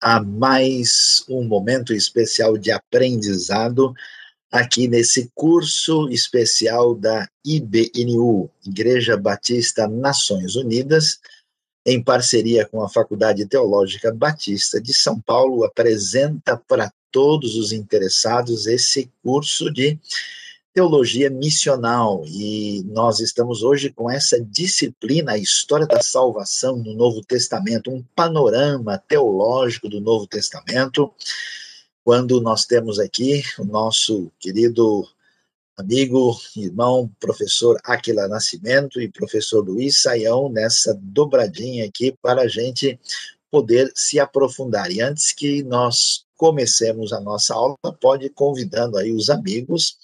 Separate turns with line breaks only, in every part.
a mais um momento especial de aprendizado aqui nesse curso especial da IBNU, Igreja Batista Nações Unidas, em parceria com a Faculdade Teológica Batista de São Paulo, apresenta para todos os interessados esse curso de teologia missional e nós estamos hoje com essa disciplina, a história da salvação no Novo Testamento, um panorama teológico do Novo Testamento, quando nós temos aqui o nosso querido amigo, irmão, professor Aquila Nascimento e professor Luiz Saião nessa dobradinha aqui para a gente poder se aprofundar. E antes que nós comecemos a nossa aula, pode convidando aí os amigos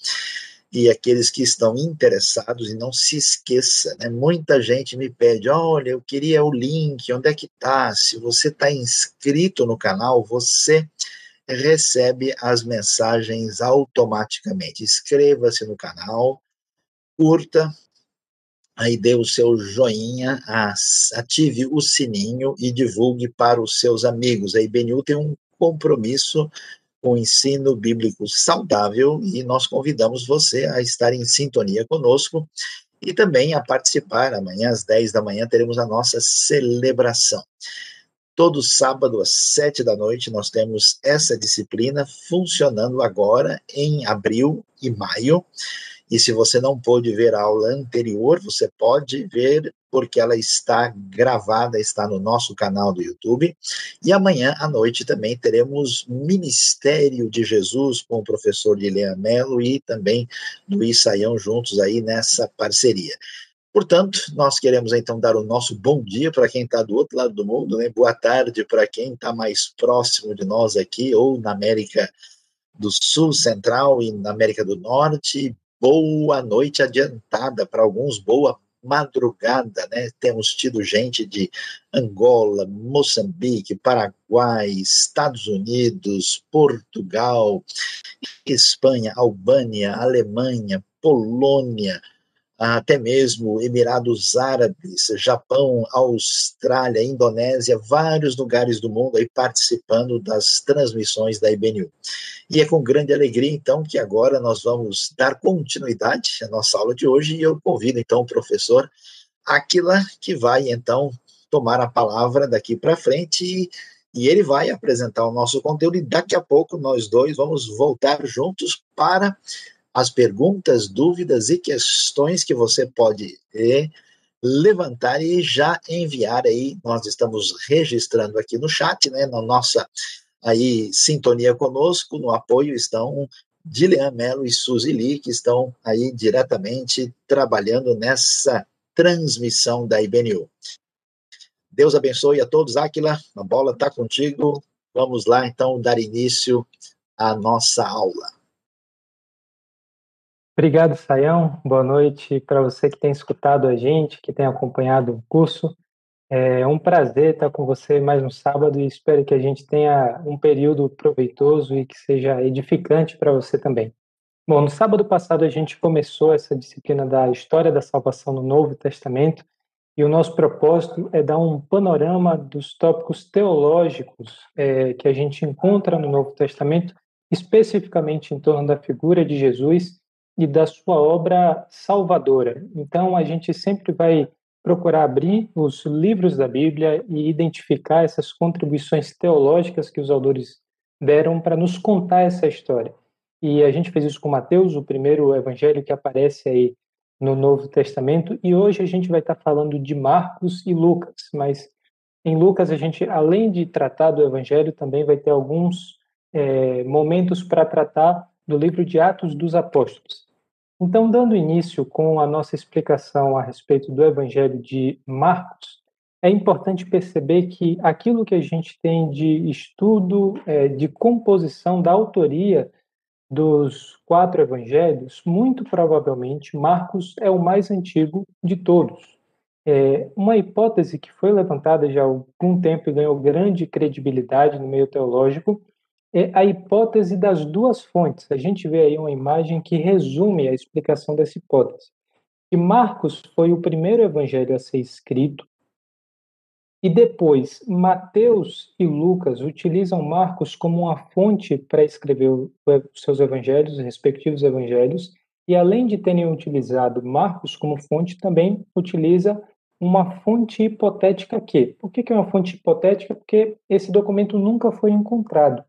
e aqueles que estão interessados, e não se esqueça, né? Muita gente me pede, olha, eu queria o link, onde é que tá? Se você está inscrito no canal, você recebe as mensagens automaticamente. Inscreva-se no canal, curta, aí dê o seu joinha, ative o sininho e divulgue para os seus amigos. A IBNU tem um compromisso o ensino bíblico saudável e nós convidamos você a estar em sintonia conosco e também a participar. Amanhã às 10 da manhã teremos a nossa celebração. Todo sábado às 7 da noite nós temos essa disciplina funcionando agora em abril e maio. E se você não pôde ver a aula anterior, você pode ver porque ela está gravada, está no nosso canal do YouTube. E amanhã à noite também teremos Ministério de Jesus com o professor Guilherme Melo e também Luiz Saião juntos aí nessa parceria. Portanto, nós queremos então dar o nosso bom dia para quem está do outro lado do mundo, né? boa tarde para quem está mais próximo de nós aqui, ou na América do Sul, Central e na América do Norte. Boa noite adiantada para alguns, boa madrugada, né? Temos tido gente de Angola, Moçambique, Paraguai, Estados Unidos, Portugal, Espanha, Albânia, Alemanha, Polônia, até mesmo Emirados Árabes, Japão, Austrália, Indonésia, vários lugares do mundo aí participando das transmissões da IBNU. E é com grande alegria, então, que agora nós vamos dar continuidade à nossa aula de hoje e eu convido, então, o professor Aquila, que vai, então, tomar a palavra daqui para frente e, e ele vai apresentar o nosso conteúdo e daqui a pouco nós dois vamos voltar juntos para as perguntas, dúvidas e questões que você pode eh, levantar e já enviar aí. Nós estamos registrando aqui no chat, né, na nossa aí sintonia conosco, no apoio estão Dilian Mello e Suzy Lee, que estão aí diretamente trabalhando nessa transmissão da IBNU. Deus abençoe a todos. Aquila, a bola está contigo. Vamos lá, então, dar início à nossa aula.
Obrigado, Sayão. Boa noite para você que tem escutado a gente, que tem acompanhado o curso. É um prazer estar com você mais um sábado e espero que a gente tenha um período proveitoso e que seja edificante para você também. Bom, no sábado passado a gente começou essa disciplina da história da salvação no Novo Testamento e o nosso propósito é dar um panorama dos tópicos teológicos é, que a gente encontra no Novo Testamento, especificamente em torno da figura de Jesus e da sua obra salvadora. Então, a gente sempre vai procurar abrir os livros da Bíblia e identificar essas contribuições teológicas que os autores deram para nos contar essa história. E a gente fez isso com Mateus, o primeiro evangelho que aparece aí no Novo Testamento, e hoje a gente vai estar falando de Marcos e Lucas, mas em Lucas a gente, além de tratar do evangelho, também vai ter alguns é, momentos para tratar do livro de Atos dos Apóstolos. Então, dando início com a nossa explicação a respeito do Evangelho de Marcos, é importante perceber que aquilo que a gente tem de estudo, é, de composição da autoria dos quatro evangelhos, muito provavelmente Marcos é o mais antigo de todos. É uma hipótese que foi levantada já há algum tempo e ganhou grande credibilidade no meio teológico é a hipótese das duas fontes. A gente vê aí uma imagem que resume a explicação dessa hipótese. E Marcos foi o primeiro evangelho a ser escrito E depois, Mateus e Lucas utilizam Marcos como uma fonte para escrever os seus evangelhos, os respectivos evangelhos, e além de terem utilizado Marcos como fonte, também utiliza uma fonte hipotética que. Por que é uma fonte hipotética? Porque esse documento nunca foi encontrado.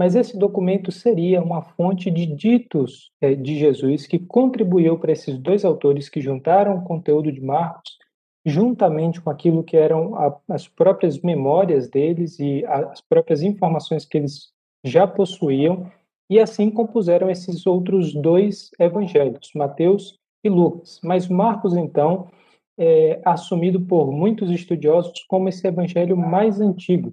Mas esse documento seria uma fonte de ditos é, de Jesus que contribuiu para esses dois autores que juntaram o conteúdo de Marcos juntamente com aquilo que eram a, as próprias memórias deles e as próprias informações que eles já possuíam, e assim compuseram esses outros dois evangelhos, Mateus e Lucas. Mas Marcos, então, é assumido por muitos estudiosos como esse evangelho mais antigo.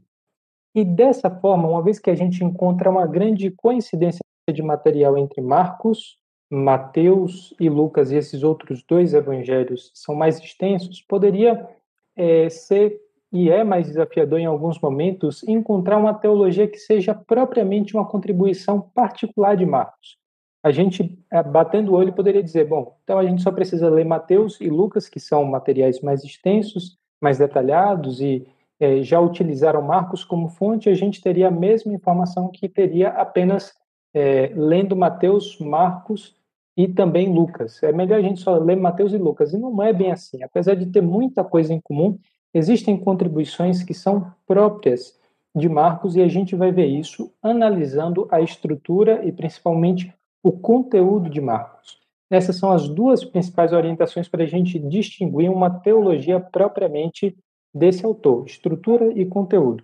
E dessa forma, uma vez que a gente encontra uma grande coincidência de material entre Marcos Mateus e Lucas e esses outros dois evangelhos são mais extensos, poderia é, ser e é mais desafiador em alguns momentos encontrar uma teologia que seja propriamente uma contribuição particular de Marcos. A gente, é, batendo o olho, poderia dizer: bom, então a gente só precisa ler Mateus e Lucas, que são materiais mais extensos, mais detalhados e é, já utilizaram Marcos como fonte, a gente teria a mesma informação que teria apenas é, lendo Mateus, Marcos e também Lucas. É melhor a gente só ler Mateus e Lucas. E não é bem assim. Apesar de ter muita coisa em comum, existem contribuições que são próprias de Marcos e a gente vai ver isso analisando a estrutura e principalmente o conteúdo de Marcos. Essas são as duas principais orientações para a gente distinguir uma teologia propriamente desse autor, estrutura e conteúdo.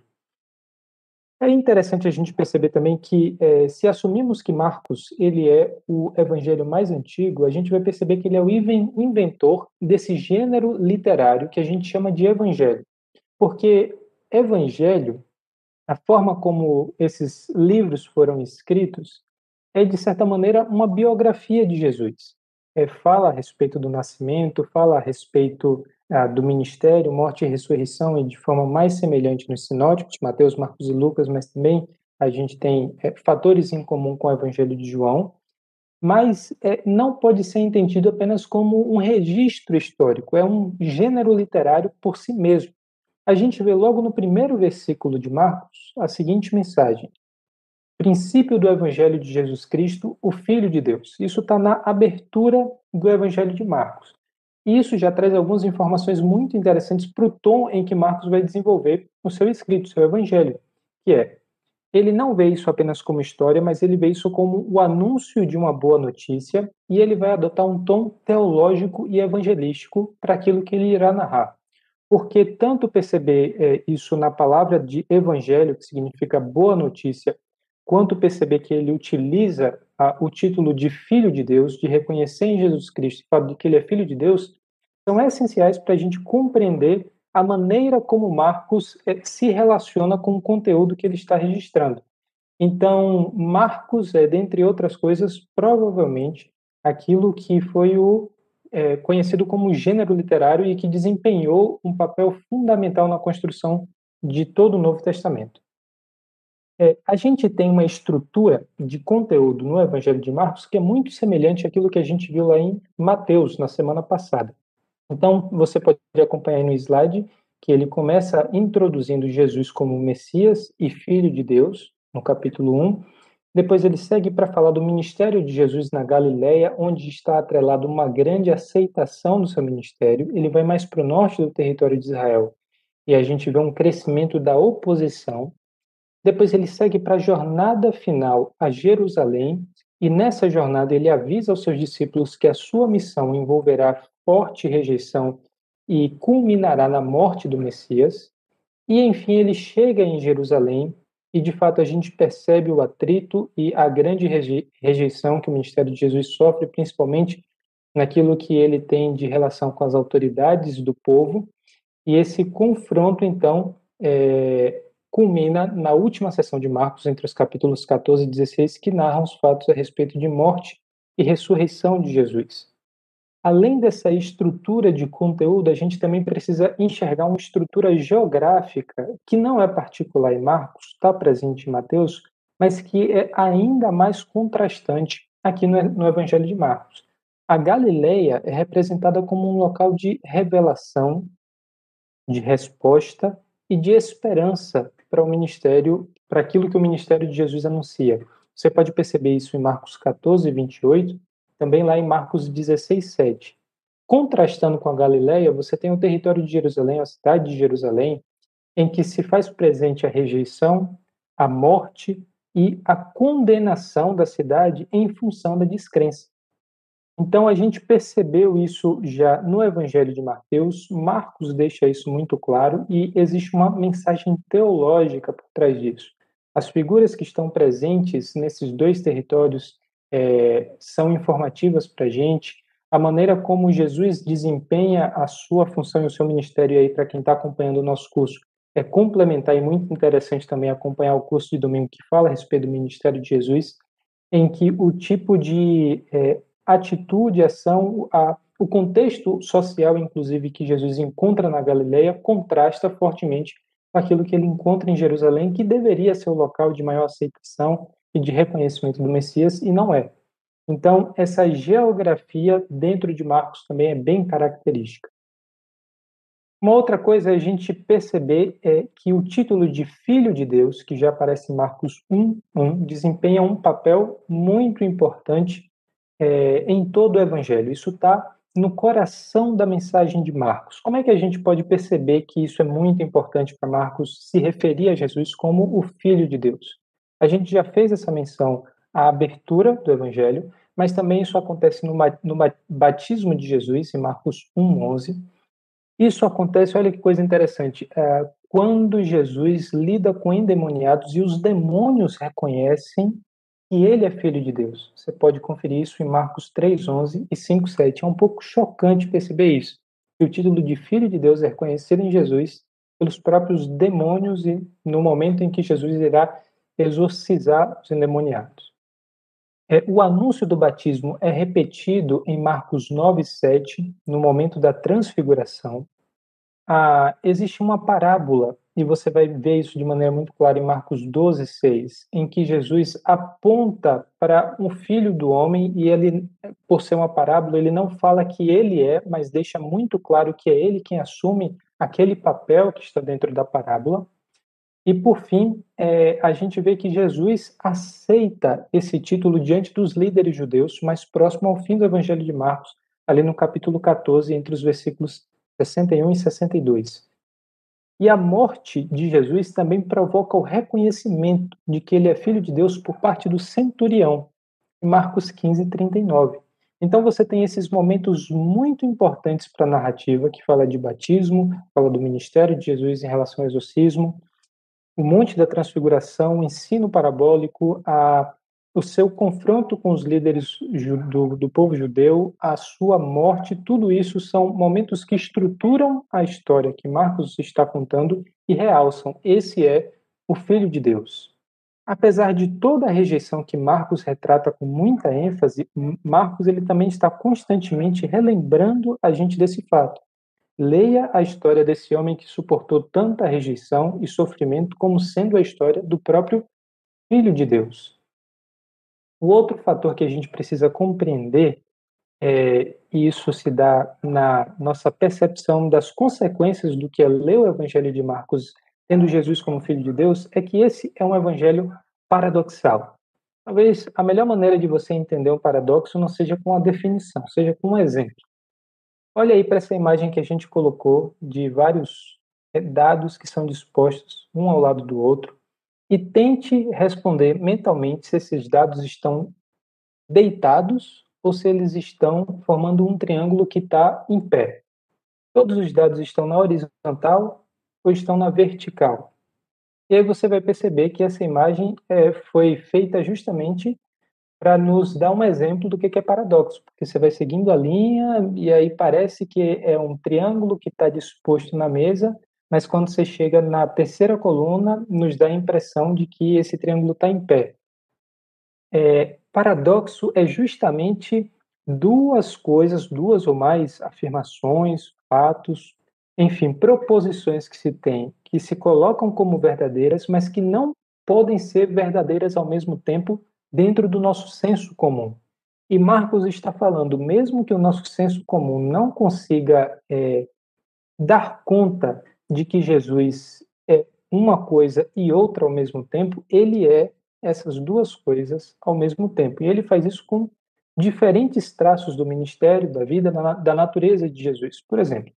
É interessante a gente perceber também que, é, se assumimos que Marcos ele é o evangelho mais antigo, a gente vai perceber que ele é o inventor desse gênero literário que a gente chama de evangelho. Porque evangelho, a forma como esses livros foram escritos, é, de certa maneira, uma biografia de Jesus. É, fala a respeito do nascimento, fala a respeito do ministério, morte e ressurreição, e de forma mais semelhante nos sinóticos, Mateus, Marcos e Lucas, mas também a gente tem é, fatores em comum com o Evangelho de João, mas é, não pode ser entendido apenas como um registro histórico, é um gênero literário por si mesmo. A gente vê logo no primeiro versículo de Marcos a seguinte mensagem: Princípio do Evangelho de Jesus Cristo, o Filho de Deus. Isso está na abertura do Evangelho de Marcos. Isso já traz algumas informações muito interessantes para o tom em que Marcos vai desenvolver o seu escrito, o seu evangelho, que é, ele não vê isso apenas como história, mas ele vê isso como o anúncio de uma boa notícia e ele vai adotar um tom teológico e evangelístico para aquilo que ele irá narrar. Porque tanto perceber é, isso na palavra de evangelho, que significa boa notícia, quanto perceber que ele utiliza o título de Filho de Deus, de reconhecer em Jesus Cristo o fato de que ele é Filho de Deus, são essenciais para a gente compreender a maneira como Marcos eh, se relaciona com o conteúdo que ele está registrando. Então, Marcos é, dentre outras coisas, provavelmente aquilo que foi o é, conhecido como gênero literário e que desempenhou um papel fundamental na construção de todo o Novo Testamento. É, a gente tem uma estrutura de conteúdo no Evangelho de Marcos que é muito semelhante àquilo que a gente viu lá em Mateus na semana passada. Então, você pode acompanhar no slide que ele começa introduzindo Jesus como Messias e Filho de Deus, no capítulo 1. Depois ele segue para falar do ministério de Jesus na Galileia, onde está atrelado uma grande aceitação do seu ministério. Ele vai mais para o norte do território de Israel e a gente vê um crescimento da oposição depois ele segue para a jornada final a Jerusalém, e nessa jornada ele avisa aos seus discípulos que a sua missão envolverá forte rejeição e culminará na morte do Messias. E enfim, ele chega em Jerusalém e de fato a gente percebe o atrito e a grande rejeição que o ministério de Jesus sofre, principalmente naquilo que ele tem de relação com as autoridades do povo. E esse confronto, então, é, culmina na última sessão de Marcos, entre os capítulos 14 e 16, que narram os fatos a respeito de morte e ressurreição de Jesus. Além dessa estrutura de conteúdo, a gente também precisa enxergar uma estrutura geográfica que não é particular em Marcos, está presente em Mateus, mas que é ainda mais contrastante aqui no Evangelho de Marcos. A Galileia é representada como um local de revelação, de resposta e de esperança para o ministério, para aquilo que o ministério de Jesus anuncia. Você pode perceber isso em Marcos 14, 28, também lá em Marcos 16, 7. Contrastando com a Galileia, você tem o território de Jerusalém, a cidade de Jerusalém, em que se faz presente a rejeição, a morte e a condenação da cidade em função da descrença. Então a gente percebeu isso já no Evangelho de Mateus, Marcos deixa isso muito claro e existe uma mensagem teológica por trás disso. As figuras que estão presentes nesses dois territórios é, são informativas para a gente. A maneira como Jesus desempenha a sua função e o seu ministério aí para quem está acompanhando o nosso curso é complementar e muito interessante também acompanhar o curso de domingo que fala a respeito do ministério de Jesus, em que o tipo de é, atitude, ação, a, o contexto social, inclusive, que Jesus encontra na Galileia, contrasta fortemente com aquilo que ele encontra em Jerusalém, que deveria ser o local de maior aceitação e de reconhecimento do Messias, e não é. Então, essa geografia dentro de Marcos também é bem característica. Uma outra coisa a gente perceber é que o título de Filho de Deus, que já aparece em Marcos 1, 1 desempenha um papel muito importante é, em todo o Evangelho. Isso está no coração da mensagem de Marcos. Como é que a gente pode perceber que isso é muito importante para Marcos se referir a Jesus como o Filho de Deus? A gente já fez essa menção à abertura do Evangelho, mas também isso acontece no, no batismo de Jesus, em Marcos 1,11. Isso acontece, olha que coisa interessante, é, quando Jesus lida com endemoniados e os demônios reconhecem que ele é filho de Deus. Você pode conferir isso em Marcos 3:11 e 5:7. É um pouco chocante perceber isso. Que o título de filho de Deus é reconhecido em Jesus pelos próprios demônios e no momento em que Jesus irá exorcizar os endemoniados. É, o anúncio do batismo é repetido em Marcos 9:7, no momento da transfiguração. Ah, existe uma parábola e você vai ver isso de maneira muito clara em Marcos 12, 6, em que Jesus aponta para um filho do homem e ele, por ser uma parábola, ele não fala que ele é, mas deixa muito claro que é ele quem assume aquele papel que está dentro da parábola. E, por fim, é, a gente vê que Jesus aceita esse título diante dos líderes judeus, mais próximo ao fim do Evangelho de Marcos, ali no capítulo 14, entre os versículos 61 e 62. E a morte de Jesus também provoca o reconhecimento de que ele é filho de Deus por parte do centurião, em Marcos 15, 39. Então você tem esses momentos muito importantes para a narrativa, que fala de batismo, fala do ministério de Jesus em relação ao exorcismo, o Monte da Transfiguração, o ensino parabólico, a o seu confronto com os líderes do, do, povo judeu, a sua morte, tudo isso são momentos que estruturam a história que Marcos está contando e realçam: esse é o Filho de Deus. Apesar de toda a rejeição que Marcos retrata com muita ênfase, Marcos ele também está constantemente relembrando a gente desse fato. Leia a história desse homem que suportou tanta rejeição e sofrimento como sendo a história do próprio Filho de Deus. O outro fator que a gente precisa compreender, é, e isso se dá na nossa percepção das consequências do que é ler o Evangelho de Marcos, tendo Jesus como Filho de Deus, é que esse é um evangelho paradoxal. Talvez a melhor maneira de você entender um paradoxo não seja com a definição, seja com um exemplo. Olha aí para essa imagem que a gente colocou de vários é, dados que são dispostos um ao lado do outro e tente responder mentalmente se esses dados estão deitados ou se eles estão formando um triângulo que está em pé. Todos os dados estão na horizontal ou estão na vertical. E aí você vai perceber que essa imagem é, foi feita justamente para nos dar um exemplo do que é paradoxo, porque você vai seguindo a linha e aí parece que é um triângulo que está disposto na mesa mas quando você chega na terceira coluna, nos dá a impressão de que esse triângulo está em pé. É, paradoxo é justamente duas coisas, duas ou mais afirmações, fatos, enfim, proposições que se tem, que se colocam como verdadeiras, mas que não podem ser verdadeiras ao mesmo tempo dentro do nosso senso comum. E Marcos está falando, mesmo que o nosso senso comum não consiga é, dar conta de que Jesus uma coisa e outra ao mesmo tempo, ele é essas duas coisas ao mesmo tempo. E ele faz isso com diferentes traços do ministério, da vida, da natureza de Jesus. Por exemplo,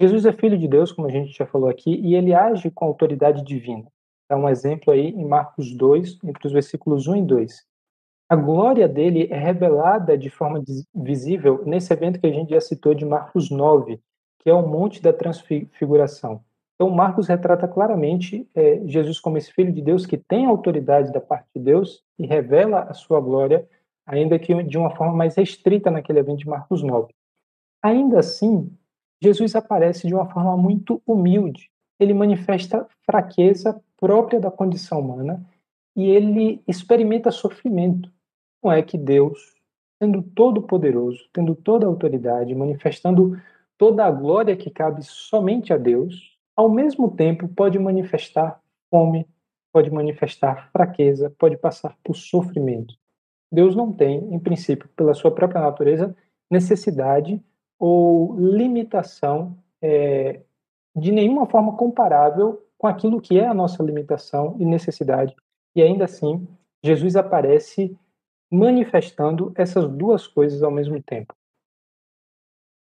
Jesus é filho de Deus, como a gente já falou aqui, e ele age com autoridade divina. Dá um exemplo aí em Marcos 2, entre os versículos 1 e 2. A glória dele é revelada de forma visível nesse evento que a gente já citou de Marcos 9, que é o Monte da Transfiguração. Então, Marcos retrata claramente é, Jesus como esse filho de Deus que tem autoridade da parte de Deus e revela a sua glória, ainda que de uma forma mais restrita naquele evento de Marcos 9. Ainda assim, Jesus aparece de uma forma muito humilde. Ele manifesta fraqueza própria da condição humana e ele experimenta sofrimento. Não é que Deus, sendo todo poderoso, tendo toda a autoridade, manifestando toda a glória que cabe somente a Deus, ao mesmo tempo pode manifestar fome, pode manifestar fraqueza, pode passar por sofrimento. Deus não tem, em princípio, pela sua própria natureza, necessidade ou limitação é, de nenhuma forma comparável com aquilo que é a nossa limitação e necessidade. E ainda assim, Jesus aparece manifestando essas duas coisas ao mesmo tempo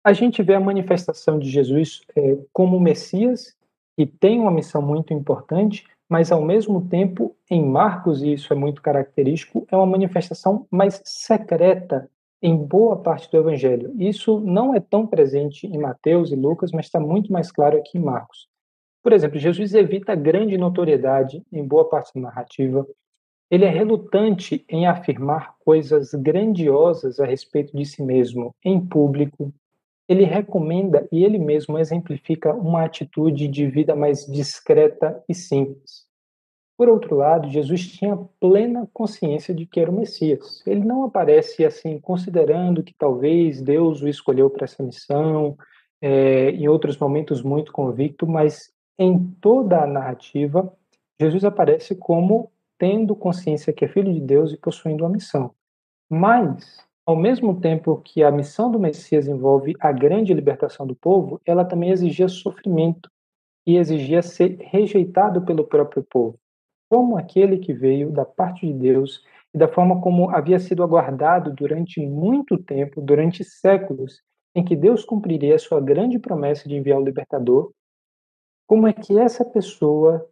a gente vê a manifestação de Jesus é, como Messias, que tem uma missão muito importante, mas ao mesmo tempo, em Marcos, e isso é muito característico, é uma manifestação mais secreta em boa parte do Evangelho. Isso não é tão presente em Mateus e Lucas, mas está muito mais claro aqui em Marcos. Por exemplo, Jesus evita grande notoriedade em boa parte da narrativa. Ele é relutante em afirmar coisas grandiosas a respeito de si mesmo em público ele recomenda e ele mesmo exemplifica uma atitude de vida mais discreta e simples. Por outro lado, Jesus tinha plena consciência de que era o Messias. Ele não aparece assim, considerando que talvez Deus o escolheu para essa missão, é, em outros momentos muito convicto, mas em toda a narrativa, Jesus aparece como tendo consciência que é filho de Deus e possuindo uma missão. Mas ao mesmo tempo que a missão do Messias envolve a grande libertação do povo, ela também exigia sofrimento e exigia ser rejeitado pelo próprio povo, como aquele que veio da parte de Deus e da forma como havia sido aguardado durante muito tempo, durante séculos, em que Deus cumpriria a sua grande promessa de enviar o libertador, como é que essa pessoa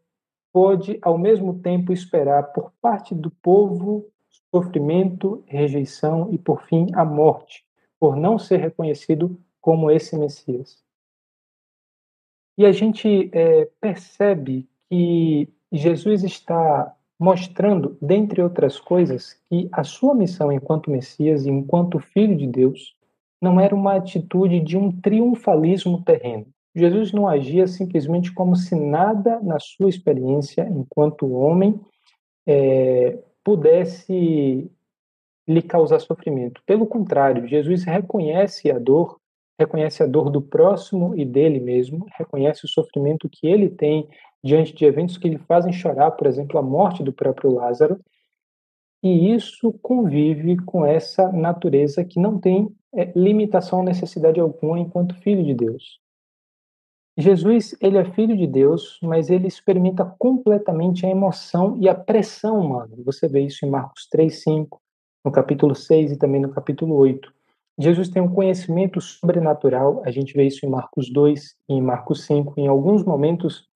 pode, ao mesmo tempo, esperar por parte do povo sofrimento, rejeição e, por fim, a morte, por não ser reconhecido como esse Messias. E a gente é, percebe que Jesus está mostrando, dentre outras coisas, que a sua missão enquanto Messias e enquanto Filho de Deus não era uma atitude de um triunfalismo terreno. Jesus não agia simplesmente como se nada na sua experiência enquanto homem é, pudesse lhe causar sofrimento. Pelo contrário, Jesus reconhece a dor, reconhece a dor do próximo e dele mesmo, reconhece o sofrimento que ele tem diante de eventos que lhe fazem chorar, por exemplo, a morte do próprio Lázaro, e isso convive com essa natureza que não tem é, limitação ou necessidade alguma enquanto filho de Deus. Jesus, ele é filho de Deus, mas ele experimenta completamente a emoção e a pressão humana. Você vê isso em Marcos 3, 5, no capítulo 6 e também no capítulo 8. Jesus tem um conhecimento sobrenatural, a gente vê isso em Marcos 2 e em Marcos 5. Em alguns momentos,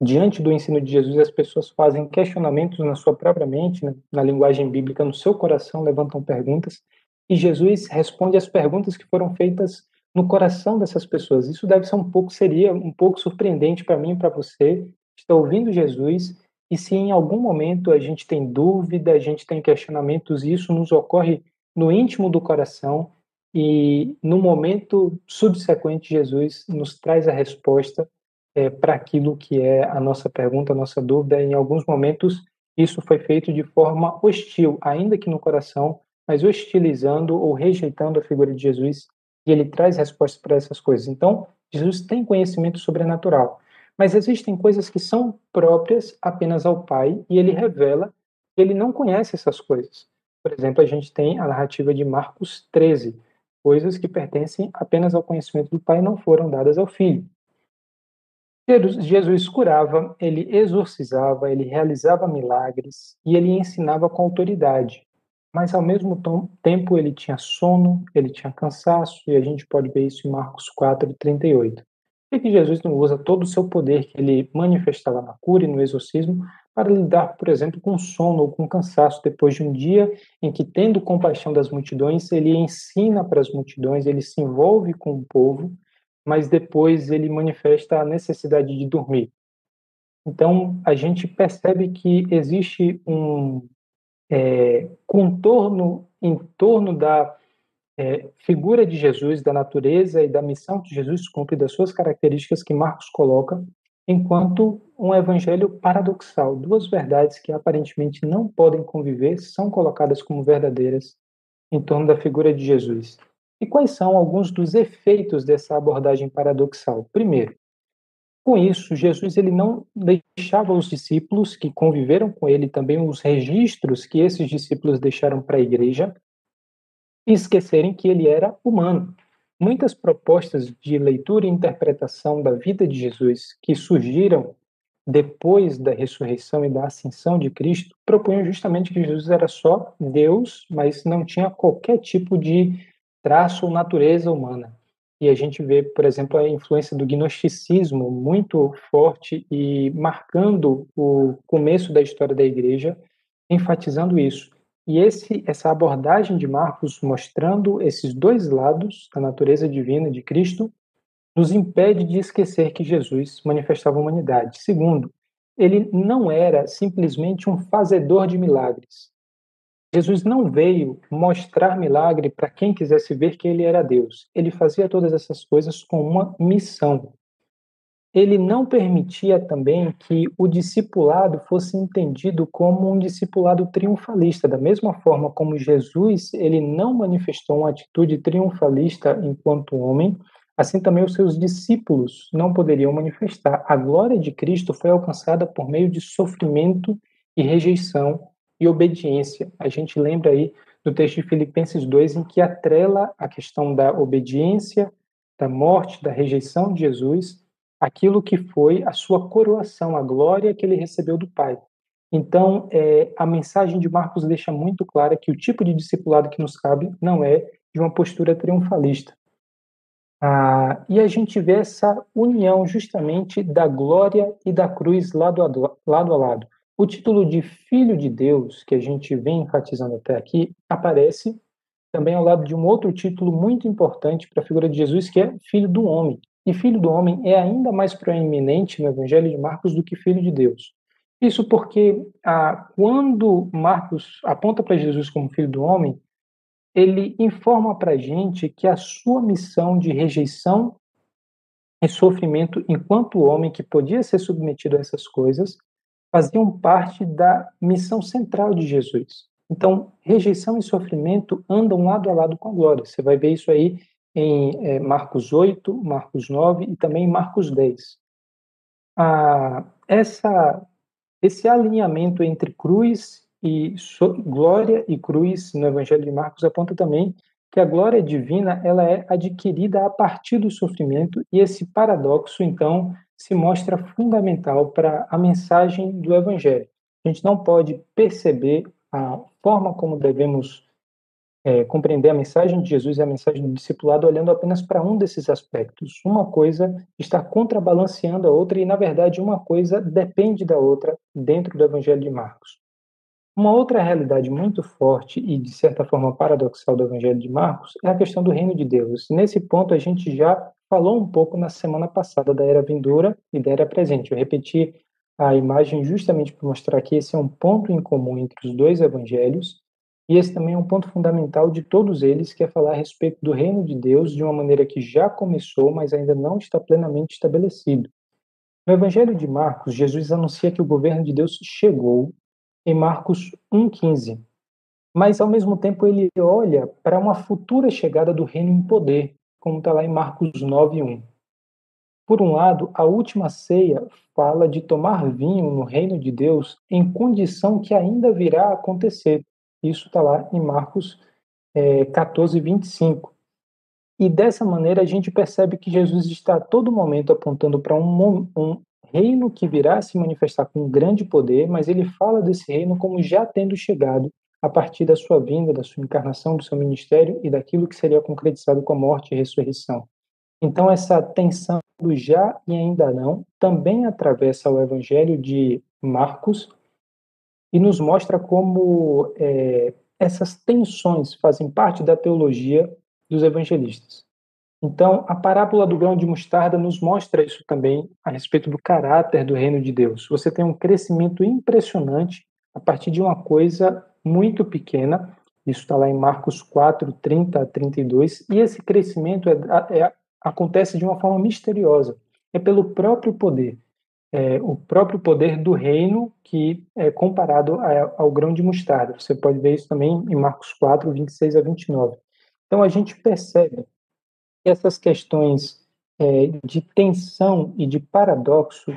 diante do ensino de Jesus, as pessoas fazem questionamentos na sua própria mente, né? na linguagem bíblica, no seu coração, levantam perguntas, e Jesus responde às perguntas que foram feitas no coração dessas pessoas. Isso deve ser um pouco, seria um pouco surpreendente para mim e para você, está ouvindo Jesus, e se em algum momento a gente tem dúvida, a gente tem questionamentos, isso nos ocorre no íntimo do coração, e no momento subsequente, Jesus nos traz a resposta é, para aquilo que é a nossa pergunta, a nossa dúvida. Em alguns momentos, isso foi feito de forma hostil, ainda que no coração, mas hostilizando ou rejeitando a figura de Jesus e ele traz respostas para essas coisas. Então, Jesus tem conhecimento sobrenatural. Mas existem coisas que são próprias apenas ao Pai e ele revela que ele não conhece essas coisas. Por exemplo, a gente tem a narrativa de Marcos 13, coisas que pertencem apenas ao conhecimento do Pai e não foram dadas ao Filho. Jesus curava, ele exorcizava, ele realizava milagres e ele ensinava com autoridade. Mas ao mesmo tempo ele tinha sono, ele tinha cansaço, e a gente pode ver isso em Marcos 4, 38. Por que Jesus não usa todo o seu poder que ele manifestava na cura e no exorcismo para lidar, por exemplo, com sono ou com cansaço depois de um dia em que, tendo compaixão das multidões, ele ensina para as multidões, ele se envolve com o povo, mas depois ele manifesta a necessidade de dormir. Então, a gente percebe que existe um é, contorno em torno da é, figura de Jesus, da natureza e da missão que Jesus cumpre, das suas características que Marcos coloca, enquanto um evangelho paradoxal. Duas verdades que aparentemente não podem conviver são colocadas como verdadeiras em torno da figura de Jesus. E quais são alguns dos efeitos dessa abordagem paradoxal? Primeiro, com isso, Jesus ele não deixava os discípulos que conviveram com ele também os registros que esses discípulos deixaram para a igreja esquecerem que ele era humano. Muitas propostas de leitura e interpretação da vida de Jesus que surgiram depois da ressurreição e da ascensão de Cristo propunham justamente que Jesus era só Deus, mas não tinha qualquer tipo de traço ou natureza humana. E a gente vê, por exemplo, a influência do gnosticismo muito forte e marcando o começo da história da igreja, enfatizando isso. E esse, essa abordagem de Marcos mostrando esses dois lados da natureza divina de Cristo nos impede de esquecer que Jesus manifestava a humanidade. Segundo, ele não era simplesmente um fazedor de milagres. Jesus não veio mostrar milagre para quem quisesse ver que ele era Deus. Ele fazia todas essas coisas com uma missão ele não permitia também que o discipulado fosse entendido como um discipulado triunfalista, da mesma forma como Jesus, ele não manifestou uma atitude triunfalista enquanto homem, assim também os seus discípulos não poderiam manifestar. A glória de Cristo foi alcançada por meio de sofrimento e rejeição e obediência. A gente lembra aí do texto de Filipenses 2 em que atrela a questão da obediência, da morte, da rejeição de Jesus aquilo que foi a sua coroação, a glória que ele recebeu do Pai. Então, é, a mensagem de Marcos deixa muito clara que o tipo de discipulado que nos cabe não é de uma postura triunfalista. Ah, e a gente vê essa união justamente da glória e da cruz lado a lado. O título de Filho de Deus, que a gente vem enfatizando até aqui, aparece também ao lado de um outro título muito importante para a figura de Jesus, que é Filho do Homem. E filho do homem é ainda mais proeminente no Evangelho de Marcos do que filho de Deus. Isso porque ah, quando Marcos aponta para Jesus como filho do homem, ele informa para a gente que a sua missão de rejeição e sofrimento enquanto homem que podia ser submetido a essas coisas faziam parte da missão central de Jesus. Então, rejeição e sofrimento andam lado a lado com a glória. Você vai ver isso aí em é, Marcos 8, Marcos 9 e também em Marcos 10. Ah, essa, esse alinhamento entre cruz e so, glória e cruz no Evangelho de Marcos aponta também que a glória divina ela é adquirida a partir do sofrimento e esse paradoxo então se mostra fundamental para a mensagem do Evangelho. A gente não pode perceber a forma como devemos é, compreender a mensagem de Jesus e a mensagem do discipulado olhando apenas para um desses aspectos. Uma coisa está contrabalanceando a outra e, na verdade, uma coisa depende da outra dentro do Evangelho de Marcos. Uma outra realidade muito forte e, de certa forma, paradoxal do Evangelho de Marcos é a questão do reino de Deus. Nesse ponto, a gente já falou um pouco na semana passada da era vindoura e da era presente. Eu repeti a imagem justamente para mostrar que esse é um ponto em comum entre os dois evangelhos e esse também é um ponto fundamental de todos eles, que é falar a respeito do reino de Deus de uma maneira que já começou, mas ainda não está plenamente estabelecido. No Evangelho de Marcos, Jesus anuncia que o governo de Deus chegou em Marcos 1,15. Mas, ao mesmo tempo, ele olha para uma futura chegada do reino em poder, como está lá em Marcos 9,1. Por um lado, a última ceia fala de tomar vinho no reino de Deus em condição que ainda virá a acontecer, isso está lá em Marcos é, 14, 25. e dessa maneira a gente percebe que Jesus está a todo momento apontando para um, um reino que virá se manifestar com grande poder, mas ele fala desse reino como já tendo chegado a partir da sua vinda, da sua encarnação, do seu ministério e daquilo que seria concretizado com a morte e ressurreição. Então, essa tensão do já e ainda não também atravessa o Evangelho de Marcos e nos mostra como é, essas tensões fazem parte da teologia dos evangelistas. Então, a parábola do grão de mostarda nos mostra isso também a respeito do caráter do reino de Deus. Você tem um crescimento impressionante a partir de uma coisa muito pequena, isso está lá em Marcos 4, 30 a 32, e esse crescimento é, é, acontece de uma forma misteriosa. É pelo próprio poder. É, o próprio poder do reino que é comparado a, ao grão de mostarda. Você pode ver isso também em Marcos 4, 26 a 29. Então a gente percebe que essas questões é, de tensão e de paradoxo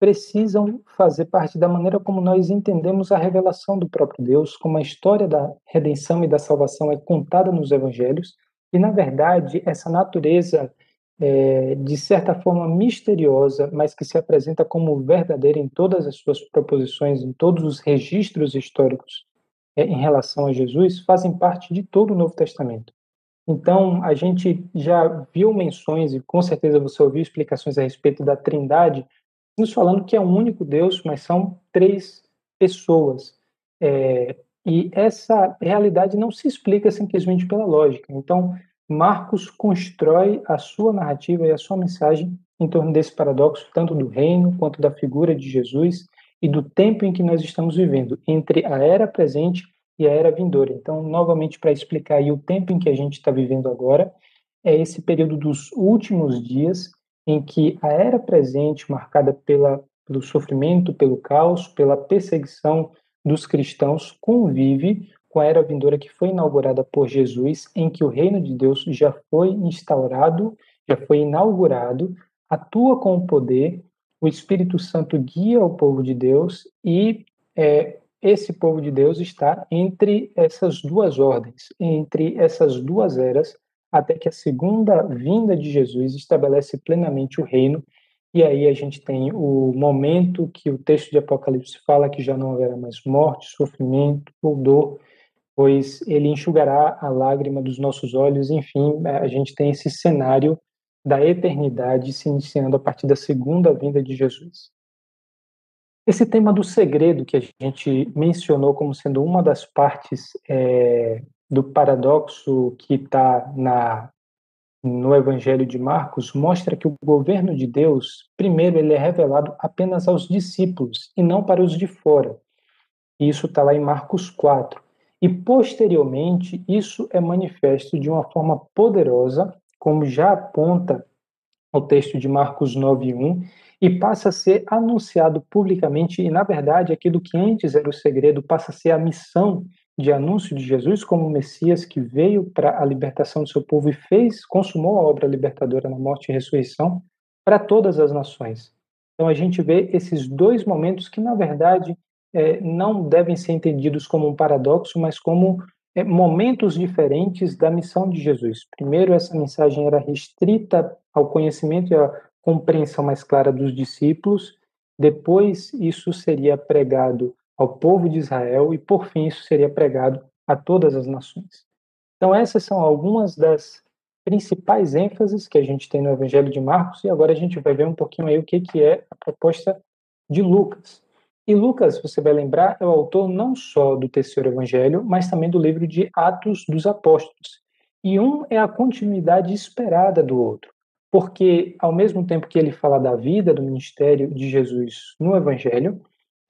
precisam fazer parte da maneira como nós entendemos a revelação do próprio Deus, como a história da redenção e da salvação é contada nos evangelhos, e na verdade essa natureza é, de certa forma misteriosa, mas que se apresenta como verdadeira em todas as suas proposições, em todos os registros históricos é, em relação a Jesus, fazem parte de todo o Novo Testamento. Então, a gente já viu menções, e com certeza você ouviu explicações a respeito da Trindade, nos falando que é um único Deus, mas são três pessoas. É, e essa realidade não se explica simplesmente pela lógica. Então, Marcos constrói a sua narrativa e a sua mensagem em torno desse paradoxo, tanto do reino quanto da figura de Jesus e do tempo em que nós estamos vivendo, entre a era presente e a era vindoura. Então, novamente, para explicar aí o tempo em que a gente está vivendo agora, é esse período dos últimos dias em que a era presente, marcada pela, pelo sofrimento, pelo caos, pela perseguição dos cristãos, convive com a era vindoura que foi inaugurada por Jesus, em que o reino de Deus já foi instaurado, já foi inaugurado, atua com o poder, o Espírito Santo guia o povo de Deus e é, esse povo de Deus está entre essas duas ordens, entre essas duas eras, até que a segunda vinda de Jesus estabelece plenamente o reino. E aí a gente tem o momento que o texto de Apocalipse fala que já não haverá mais morte, sofrimento ou dor, pois ele enxugará a lágrima dos nossos olhos. Enfim, a gente tem esse cenário da eternidade se iniciando a partir da segunda vinda de Jesus. Esse tema do segredo que a gente mencionou como sendo uma das partes é, do paradoxo que está no Evangelho de Marcos mostra que o governo de Deus, primeiro, ele é revelado apenas aos discípulos e não para os de fora. Isso está lá em Marcos 4. E posteriormente, isso é manifesto de uma forma poderosa, como já aponta o texto de Marcos 9:1, e passa a ser anunciado publicamente, e na verdade, aquilo que antes era o segredo passa a ser a missão de anúncio de Jesus como Messias que veio para a libertação do seu povo e fez, consumou a obra libertadora na morte e ressurreição para todas as nações. Então a gente vê esses dois momentos que, na verdade, é, não devem ser entendidos como um paradoxo, mas como é, momentos diferentes da missão de Jesus. Primeiro, essa mensagem era restrita ao conhecimento e à compreensão mais clara dos discípulos. Depois, isso seria pregado ao povo de Israel e, por fim, isso seria pregado a todas as nações. Então, essas são algumas das principais ênfases que a gente tem no Evangelho de Marcos e agora a gente vai ver um pouquinho aí o que, que é a proposta de Lucas. E Lucas, você vai lembrar, é o autor não só do terceiro evangelho, mas também do livro de Atos dos Apóstolos. E um é a continuidade esperada do outro, porque ao mesmo tempo que ele fala da vida, do ministério de Jesus no evangelho,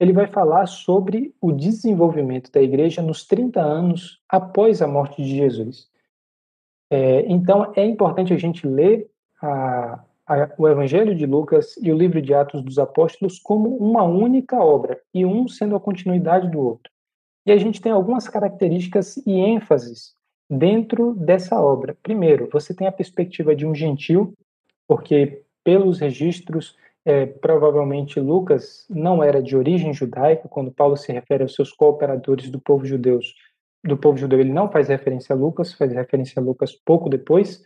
ele vai falar sobre o desenvolvimento da igreja nos 30 anos após a morte de Jesus. É, então, é importante a gente ler a, o Evangelho de Lucas e o livro de Atos dos Apóstolos como uma única obra, e um sendo a continuidade do outro. E a gente tem algumas características e ênfases dentro dessa obra. Primeiro, você tem a perspectiva de um gentil, porque pelos registros, é, provavelmente Lucas não era de origem judaica, quando Paulo se refere aos seus cooperadores do povo judeu, do povo judeu, ele não faz referência a Lucas, faz referência a Lucas pouco depois,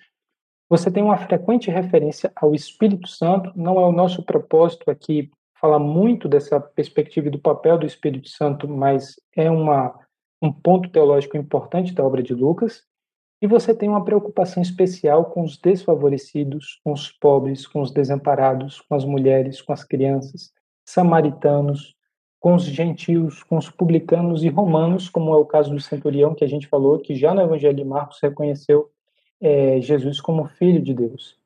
Você tem uma frequente referência ao Espírito Santo, não é o nosso propósito aqui falar muito dessa perspectiva do papel do Espírito Santo, mas é uma, um ponto teológico importante da obra de Lucas. E você tem uma preocupação especial com os desfavorecidos, com os pobres, com os desamparados, com as mulheres, com as crianças, samaritanos, com os gentios, com os publicanos e romanos, como é o caso do centurião que a gente falou, que já no Evangelho de Marcos reconheceu é, Jesus como Filho de Deus.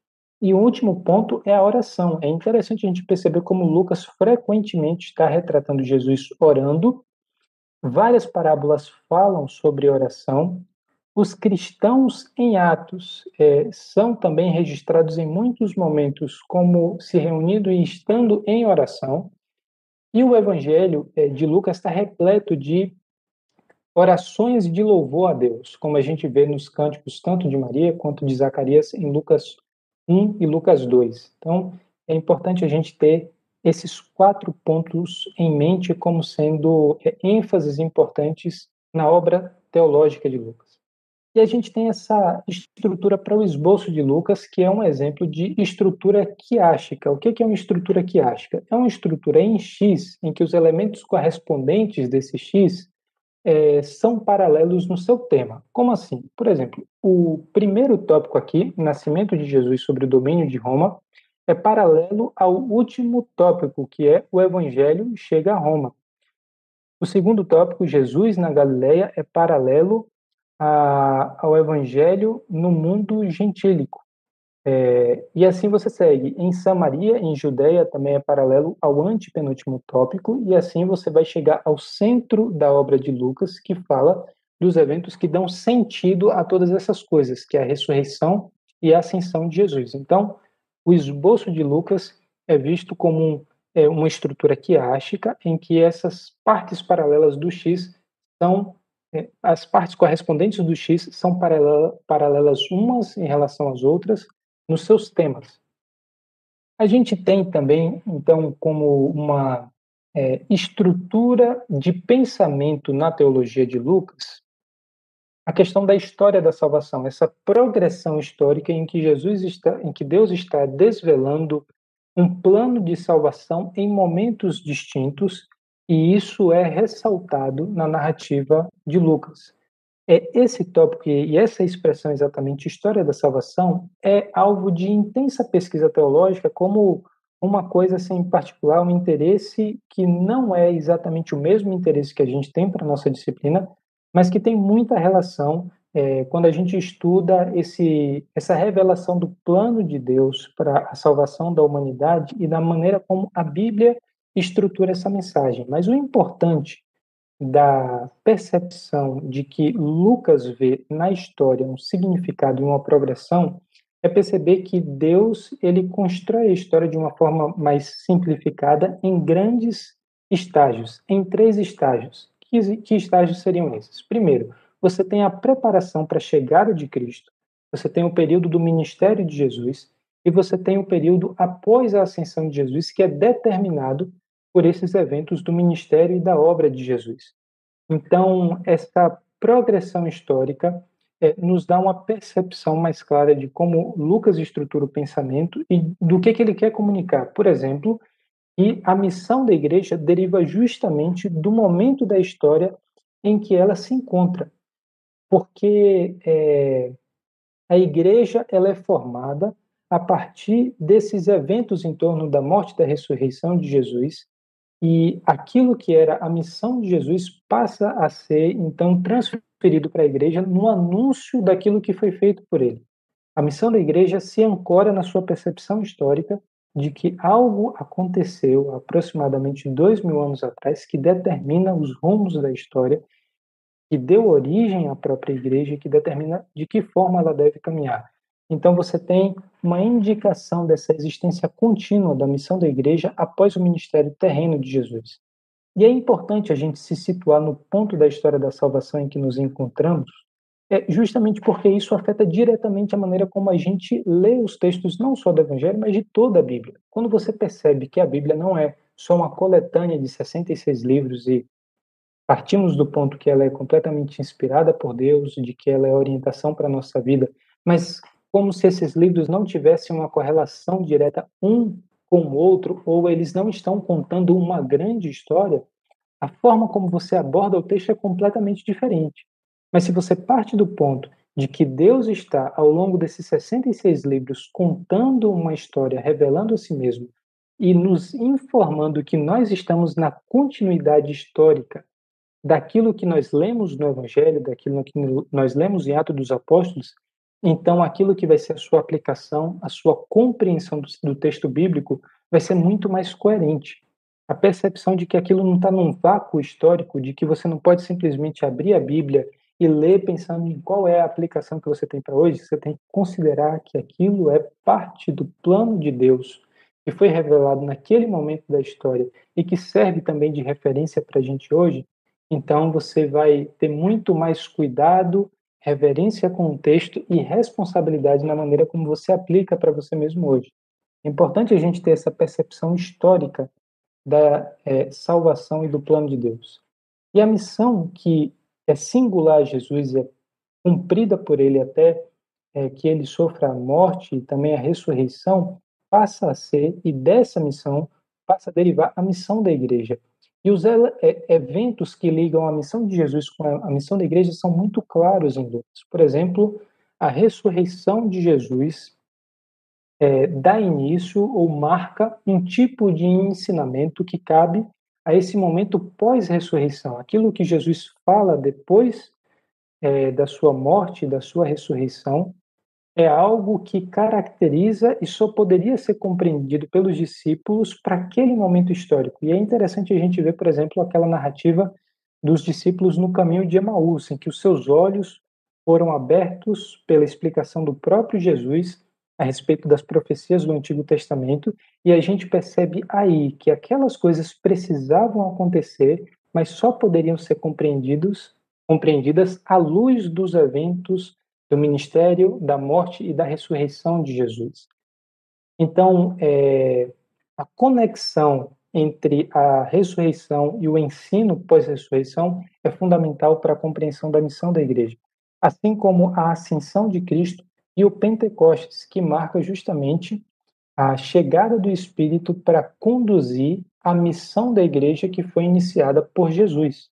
E o último ponto é a oração. É interessante a gente perceber como Lucas frequentemente está retratando Jesus orando. Várias parábolas falam sobre oração. Os cristãos em Atos é, são também registrados em muitos momentos como se reunindo e estando em oração. E o Evangelho é, de Lucas está repleto de orações de louvor a Deus, como a gente vê nos cânticos tanto de Maria quanto de Zacarias em Lucas 1 e Lucas 2. Então, é importante a gente ter esses quatro pontos em mente como sendo é, ênfases importantes na obra teológica de Lucas. E a gente tem essa estrutura para o esboço de Lucas, que é um exemplo de estrutura quiástica. O que é uma estrutura quiástica? É uma estrutura em X, em que os elementos correspondentes desse X é, são paralelos no seu tema. Como assim? Por exemplo, o primeiro tópico aqui, Nascimento de Jesus sobre o domínio de Roma, é paralelo ao último tópico, que é o Evangelho chega a Roma. O segundo tópico, Jesus na Galileia, é paralelo a, ao Evangelho no mundo gentílico. É, e assim você segue. Em Samaria, em Judeia, também é paralelo ao antepenúltimo tópico, e assim você vai chegar ao centro da obra de Lucas, que fala dos eventos que dão sentido a todas essas coisas, que é a ressurreição e a ascensão de Jesus. Então, o esboço de Lucas é visto como um, é, uma estrutura quiástica, em que essas partes paralelas do X são as partes correspondentes do X são paralelas umas em relação às outras, nos seus temas. A gente tem também, então, como uma é, estrutura de pensamento na teologia de Lucas, a questão da história da salvação, essa progressão histórica em que Jesus está, em que Deus está desvelando um plano de salvação em momentos distintos, e isso é ressaltado na narrativa de Lucas. É, esse tópico e essa expressão exatamente história da salvação é alvo de intensa pesquisa teológica como uma coisa assim, particular, um interesse que não é exatamente o mesmo interesse que a gente tem para nossa disciplina, mas que tem muita relação é, quando a gente estuda esse, essa revelação do plano de Deus para a salvação da humanidade e da maneira como a Bíblia estrutura essa mensagem. Mas o importante da percepção de que Lucas vê na história um significado e uma progressão é perceber que Deus ele constrói a história de uma forma mais simplificada em grandes estágios, em três estágios. Que, que estágios seriam esses? Primeiro, você tem a preparação para a chegada de Cristo, você tem o período do ministério de Jesus e você tem o período após a ascensão de Jesus, que é determinado por esses eventos do ministério e da obra de Jesus. Então, essa progressão histórica é, nos dá uma percepção mais clara de como Lucas estrutura o pensamento e do que, que ele quer comunicar. Por exemplo, que a missão da igreja deriva justamente do momento da história em que ela se encontra. Porque é, a igreja ela é formada a partir desses eventos em torno da morte e da ressurreição de Jesus, e aquilo que era a missão de Jesus passa a ser, então, transferido para a igreja no anúncio daquilo que foi feito por ele. A missão da igreja se ancora na sua percepção histórica de que algo aconteceu aproximadamente dois mil anos atrás que determina os rumos da história, que deu origem à própria igreja que determina de que forma ela deve caminhar. Então você tem uma indicação dessa existência contínua da missão da igreja após o ministério terreno de Jesus. E é importante a gente se situar no ponto da história da salvação em que nos encontramos, é justamente porque isso afeta diretamente a maneira como a gente lê os textos não só do Evangelho, mas de toda a Bíblia. Quando você percebe que a Bíblia não é só uma coletânea de 66 livros e partimos do ponto que ela é completamente inspirada por Deus, de que ela é orientação para a nossa vida, mas como se esses livros não tivessem uma correlação direta um com o outro, ou eles não estão contando uma grande história, a forma como você aborda o texto é completamente diferente. Mas se você parte do ponto de que Deus está, ao longo desses 66 livros, contando uma história, revelando a si mesmo e nos informando que nós estamos na continuidade histórica daquilo que nós lemos no Evangelho, daquilo que nós lemos em Atos dos Apóstolos, então aquilo que vai ser a sua aplicação, a sua compreensão do, do texto bíblico vai ser muito mais coerente. A percepção de que aquilo não está num vácuo histórico, de que você não pode simplesmente abrir a Bíblia e ler pensando em qual é a aplicação que você tem para hoje, você tem que considerar que aquilo é parte do plano de Deus que foi revelado naquele momento da história e que serve também de referência para a gente hoje, então você vai ter muito mais cuidado, reverência com o texto e responsabilidade na maneira como você aplica para você mesmo hoje. É importante a gente ter essa percepção histórica da é, salvação e do plano de Deus. E a missão que é singular a Jesus e é cumprida por ele até é, que ele sofra a morte e também a ressurreição, passa a ser, e dessa missão passa a derivar a missão da igreja. E os é, eventos que ligam a missão de Jesus com a missão da igreja são muito claros em Lucas. Por exemplo, a ressurreição de Jesus é, dá início ou marca um tipo de ensinamento que cabe a esse momento pós-ressurreição. Aquilo que Jesus fala depois é, da sua morte, da sua ressurreição, é algo que caracteriza e só poderia ser compreendido pelos discípulos para aquele momento histórico. E é interessante a gente ver, por exemplo, aquela narrativa dos discípulos no caminho de Emaús, em que os seus olhos foram abertos pela explicação do próprio Jesus a respeito das profecias do Antigo Testamento, e a gente percebe aí que aquelas coisas precisavam acontecer, mas só poderiam ser compreendidos, compreendidas à luz dos eventos do ministério, da morte e da ressurreição de Jesus. Então, é, a conexão entre a ressurreição e o ensino pós-ressurreição é fundamental para a compreensão da missão da igreja, assim como a ascensão de Cristo e o Pentecostes, que marca justamente a chegada do Espírito para conduzir a missão da igreja que foi iniciada por Jesus.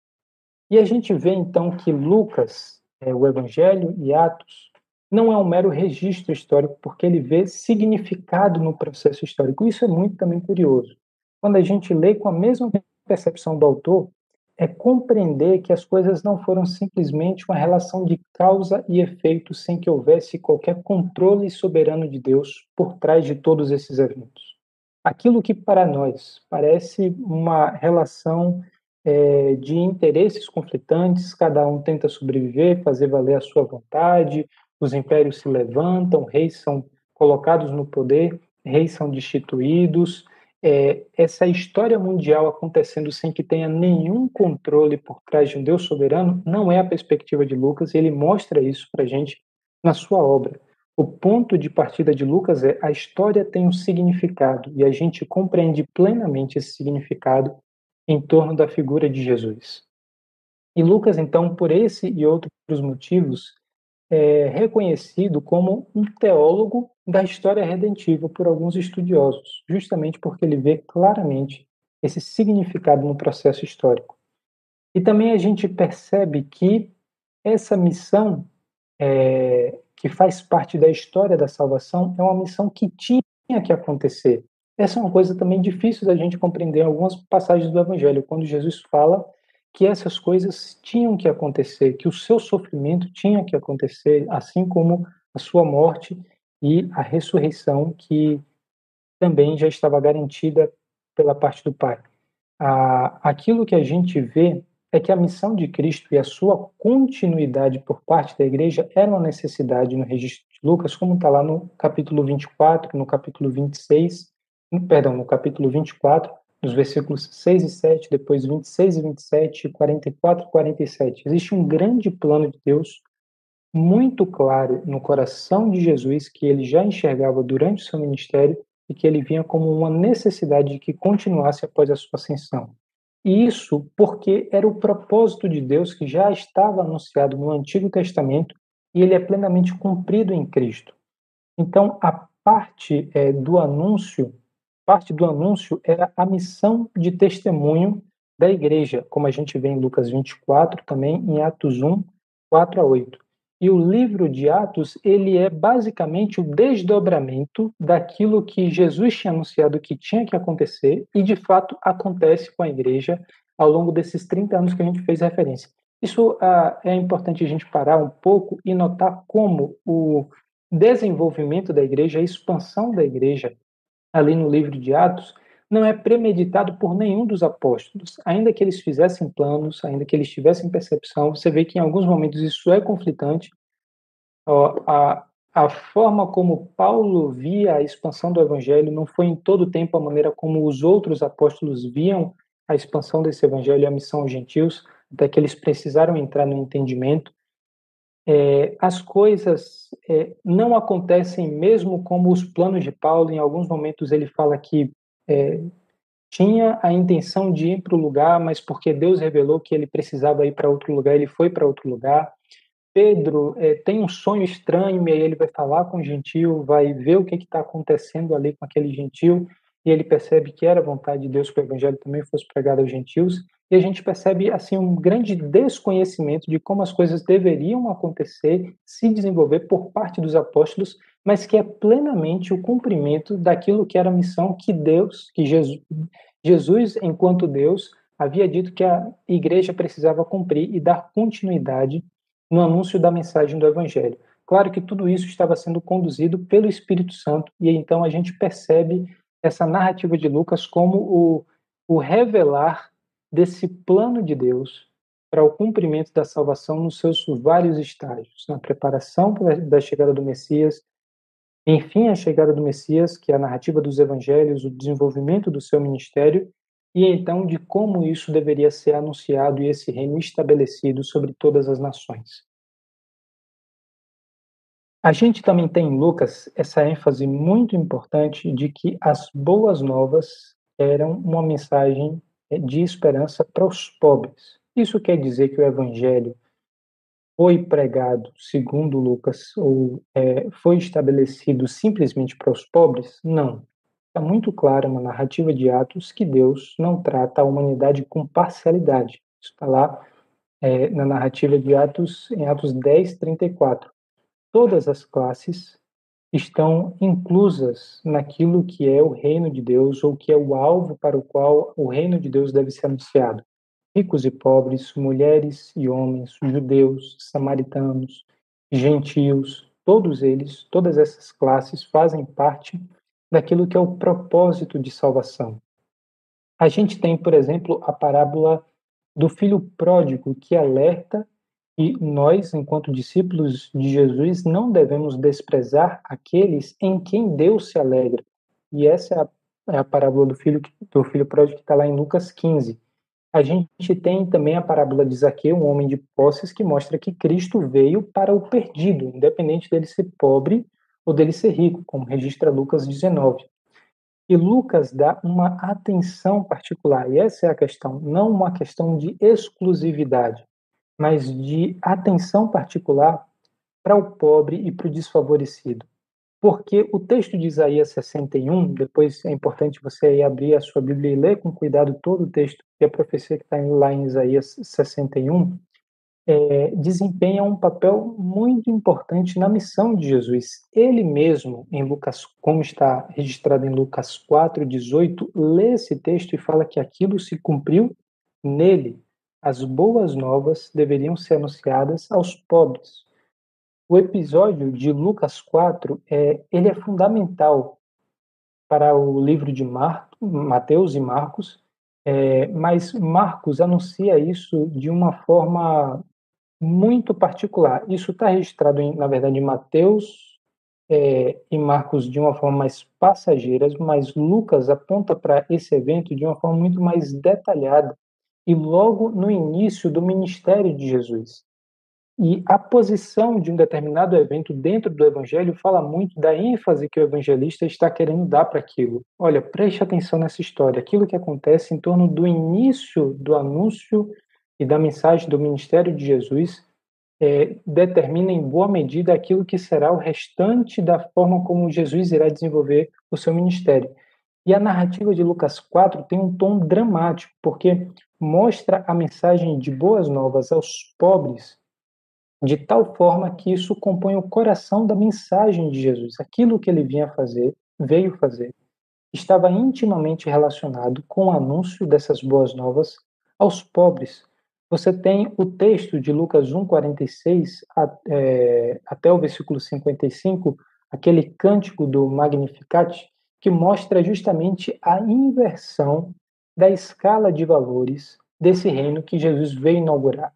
E a gente vê então que Lucas, é, o Evangelho e Atos, não é um mero registro histórico, porque ele vê significado no processo histórico. Isso é muito também curioso. Quando a gente lê com a mesma percepção do autor, é compreender que as coisas não foram simplesmente uma relação de causa e efeito sem que houvesse qualquer controle soberano de Deus por trás de todos esses eventos. Aquilo que para nós parece uma relação é, de interesses conflitantes, cada um tenta sobreviver, fazer valer a sua vontade, os impérios se levantam, reis são colocados no poder, reis são destituídos, é, essa história mundial acontecendo sem que tenha nenhum controle por trás de um Deus soberano não é a perspectiva de Lucas e ele mostra isso para a gente na sua obra. O ponto de partida de Lucas é a história tem um significado e a gente compreende plenamente esse significado em torno da figura de Jesus. E Lucas, então, por esse e outros motivos, é reconhecido como um teólogo da história redentiva por alguns estudiosos, justamente porque ele vê claramente esse significado no processo histórico. E também a gente percebe que essa missão, é, que faz parte da história da salvação, é uma missão que tinha que acontecer. Essa é uma coisa também difícil da gente compreender em algumas passagens do Evangelho, quando Jesus fala que essas coisas tinham que acontecer, que o seu sofrimento tinha que acontecer, assim como a sua morte e a ressurreição que também já estava garantida pela parte do Pai. Aquilo que a gente vê é que a missão de Cristo e a sua continuidade por parte da igreja era uma necessidade no registro de Lucas, como está lá no capítulo 24, no capítulo 26, perdão, no capítulo 24, nos versículos 6 e 7, depois 26 e 27, 44 e 47. Existe um grande plano de Deus muito claro no coração de Jesus que ele já enxergava durante o seu ministério e que ele vinha como uma necessidade de que continuasse após a sua ascensão. E isso porque era o propósito de Deus que já estava anunciado no Antigo Testamento e ele é plenamente cumprido em Cristo. Então, a parte é, do anúncio, parte do anúncio era a missão de testemunho da igreja, como a gente vê em Lucas 24, também em Atos 1, 4 a 8. E o livro de Atos, ele é basicamente o desdobramento daquilo que Jesus tinha anunciado que tinha que acontecer e de fato acontece com a igreja ao longo desses 30 anos que a gente fez referência. Isso ah, é importante a gente parar um pouco e notar como o desenvolvimento da igreja, a expansão da igreja ali no livro de Atos, não é premeditado por nenhum dos apóstolos. Ainda que eles fizessem planos, ainda que eles tivessem percepção, você vê que em alguns momentos isso é conflitante. A, a forma como Paulo via a expansão do evangelho não foi em todo o tempo a maneira como os outros apóstolos viam a expansão desse evangelho e a missão aos gentios, até que eles precisaram entrar no entendimento. É, as coisas é, não acontecem mesmo como os planos de Paulo. Em alguns momentos ele fala que é, tinha a intenção de ir para o lugar, mas porque Deus revelou que ele precisava ir para outro lugar, ele foi para outro lugar. Pedro é, tem um sonho estranho e aí ele vai falar com o gentil, vai ver o que está acontecendo ali com aquele gentil e ele percebe que era vontade de Deus que o evangelho também fosse pregado aos gentios e a gente percebe assim um grande desconhecimento de como as coisas deveriam acontecer, se desenvolver por parte dos apóstolos mas que é plenamente o cumprimento daquilo que era a missão que Deus, que Jesus, Jesus, enquanto Deus, havia dito que a igreja precisava cumprir e dar continuidade no anúncio da mensagem do Evangelho. Claro que tudo isso estava sendo conduzido pelo Espírito Santo, e então a gente percebe essa narrativa de Lucas como o, o revelar desse plano de Deus para o cumprimento da salvação nos seus vários estágios, na preparação da chegada do Messias, enfim, a chegada do Messias, que é a narrativa dos evangelhos, o desenvolvimento do seu ministério, e então de como isso deveria ser anunciado e esse reino estabelecido sobre todas as nações. A gente também tem em Lucas essa ênfase muito importante de que as boas novas eram uma mensagem de esperança para os pobres. Isso quer dizer que o evangelho foi pregado, segundo Lucas, ou é, foi estabelecido simplesmente para os pobres? Não. Está muito claro na narrativa de Atos que Deus não trata a humanidade com parcialidade. Isso está lá é, na narrativa de Atos, em Atos 10, 34. Todas as classes estão inclusas naquilo que é o reino de Deus ou que é o alvo para o qual o reino de Deus deve ser anunciado ricos e pobres, mulheres e homens, judeus, samaritanos, gentios, todos eles, todas essas classes fazem parte daquilo que é o propósito de salvação. A gente tem, por exemplo, a parábola do filho pródigo que alerta e nós, enquanto discípulos de Jesus, não devemos desprezar aqueles em quem Deus se alegra. E essa é a, é a parábola do filho, do filho pródigo que está lá em Lucas 15. A gente tem também a parábola de Zaqueu, um homem de posses, que mostra que Cristo veio para o perdido, independente dele ser pobre ou dele ser rico, como registra Lucas 19. E Lucas dá uma atenção particular, e essa é a questão, não uma questão de exclusividade, mas de atenção particular para o pobre e para o desfavorecido porque o texto de Isaías 61, depois é importante você abrir a sua Bíblia e ler com cuidado todo o texto e a profecia que está lá em Isaías 61, é, desempenha um papel muito importante na missão de Jesus. Ele mesmo, em Lucas, como está registrado em Lucas 4, 18, lê esse texto e fala que aquilo se cumpriu nele. As boas novas deveriam ser anunciadas aos pobres, o episódio de Lucas 4 é, ele é fundamental para o livro de Mar, Mateus e Marcos, é, mas Marcos anuncia isso de uma forma muito particular. Isso está registrado, em, na verdade, em Mateus é, e Marcos de uma forma mais passageira, mas Lucas aponta para esse evento de uma forma muito mais detalhada e logo no início do ministério de Jesus. E a posição de um determinado evento dentro do evangelho fala muito da ênfase que o evangelista está querendo dar para aquilo. Olha, preste atenção nessa história. Aquilo que acontece em torno do início do anúncio e da mensagem do ministério de Jesus é, determina em boa medida aquilo que será o restante da forma como Jesus irá desenvolver o seu ministério. E a narrativa de Lucas 4 tem um tom dramático, porque mostra a mensagem de boas novas aos pobres de tal forma que isso compõe o coração da mensagem de Jesus. Aquilo que ele vinha fazer, veio fazer, estava intimamente relacionado com o anúncio dessas boas novas aos pobres, você tem o texto de Lucas 1,46 é, até o versículo 55, aquele cântico do Magnificat, que mostra justamente a inversão da escala de valores desse reino que Jesus veio inaugurar.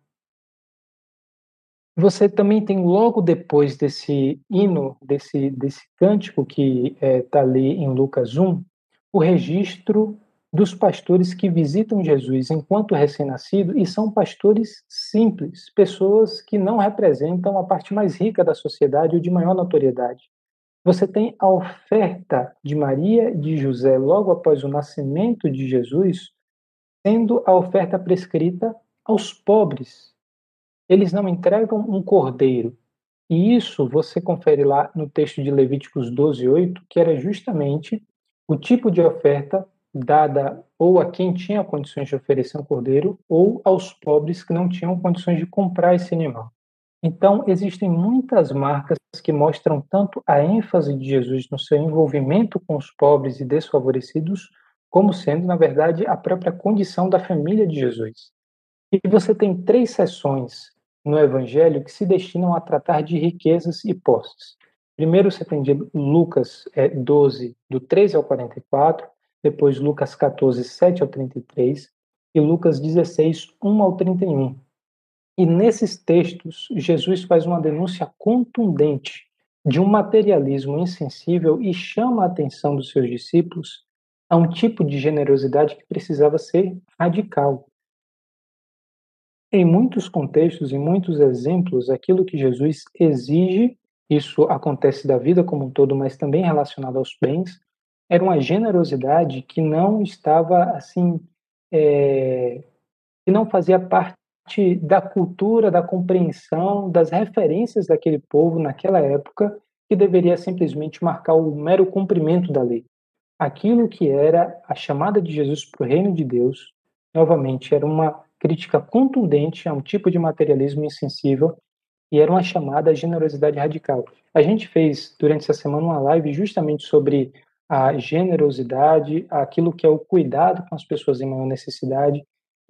Você também tem logo depois desse hino, desse, desse cântico que está é, tá ali em Lucas 1, o registro dos pastores que visitam Jesus enquanto recém-nascido e são pastores simples, pessoas que não representam a parte mais rica da sociedade ou de maior notoriedade. Você tem a oferta de Maria e de José logo após o nascimento de Jesus, sendo a oferta prescrita aos pobres. Eles não entregam um cordeiro. E isso você confere lá no texto de Levíticos 12:8, que era justamente o tipo de oferta dada ou a quem tinha condições de oferecer um cordeiro ou aos pobres que não tinham condições de comprar esse animal. Então, existem muitas marcas que mostram tanto a ênfase de Jesus no seu envolvimento com os pobres e desfavorecidos, como sendo, na verdade, a própria condição da família de Jesus. E você tem três sessões no Evangelho que se destinam a tratar de riquezas e posses. Primeiro, você tem Lucas é, 12, do 13 ao 44, depois Lucas 14, 7 ao 33 e Lucas 16, 1 ao 31. E nesses textos, Jesus faz uma denúncia contundente de um materialismo insensível e chama a atenção dos seus discípulos a um tipo de generosidade que precisava ser radical. Em muitos contextos, em muitos exemplos, aquilo que Jesus exige, isso acontece da vida como um todo, mas também relacionado aos bens, era uma generosidade que não estava assim, é, que não fazia parte da cultura, da compreensão, das referências daquele povo naquela época, que deveria simplesmente marcar o mero cumprimento da lei. Aquilo que era a chamada de Jesus para o reino de Deus, novamente, era uma crítica contundente a um tipo de materialismo insensível e era uma chamada à generosidade radical. A gente fez durante essa semana uma live justamente sobre a generosidade, aquilo que é o cuidado com as pessoas em maior necessidade.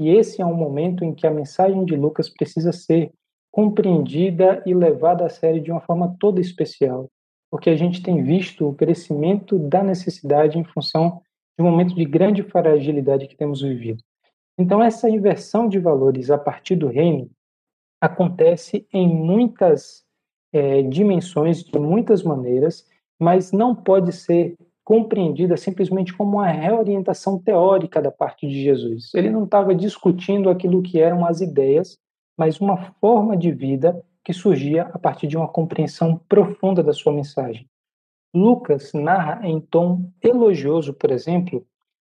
E esse é um momento em que a mensagem de Lucas precisa ser compreendida e levada a sério de uma forma toda especial, porque a gente tem visto o crescimento da necessidade em função de um momento de grande fragilidade que temos vivido. Então, essa inversão de valores a partir do reino acontece em muitas é, dimensões, de muitas maneiras, mas não pode ser compreendida simplesmente como uma reorientação teórica da parte de Jesus. Ele não estava discutindo aquilo que eram as ideias, mas uma forma de vida que surgia a partir de uma compreensão profunda da sua mensagem. Lucas narra em tom elogioso, por exemplo,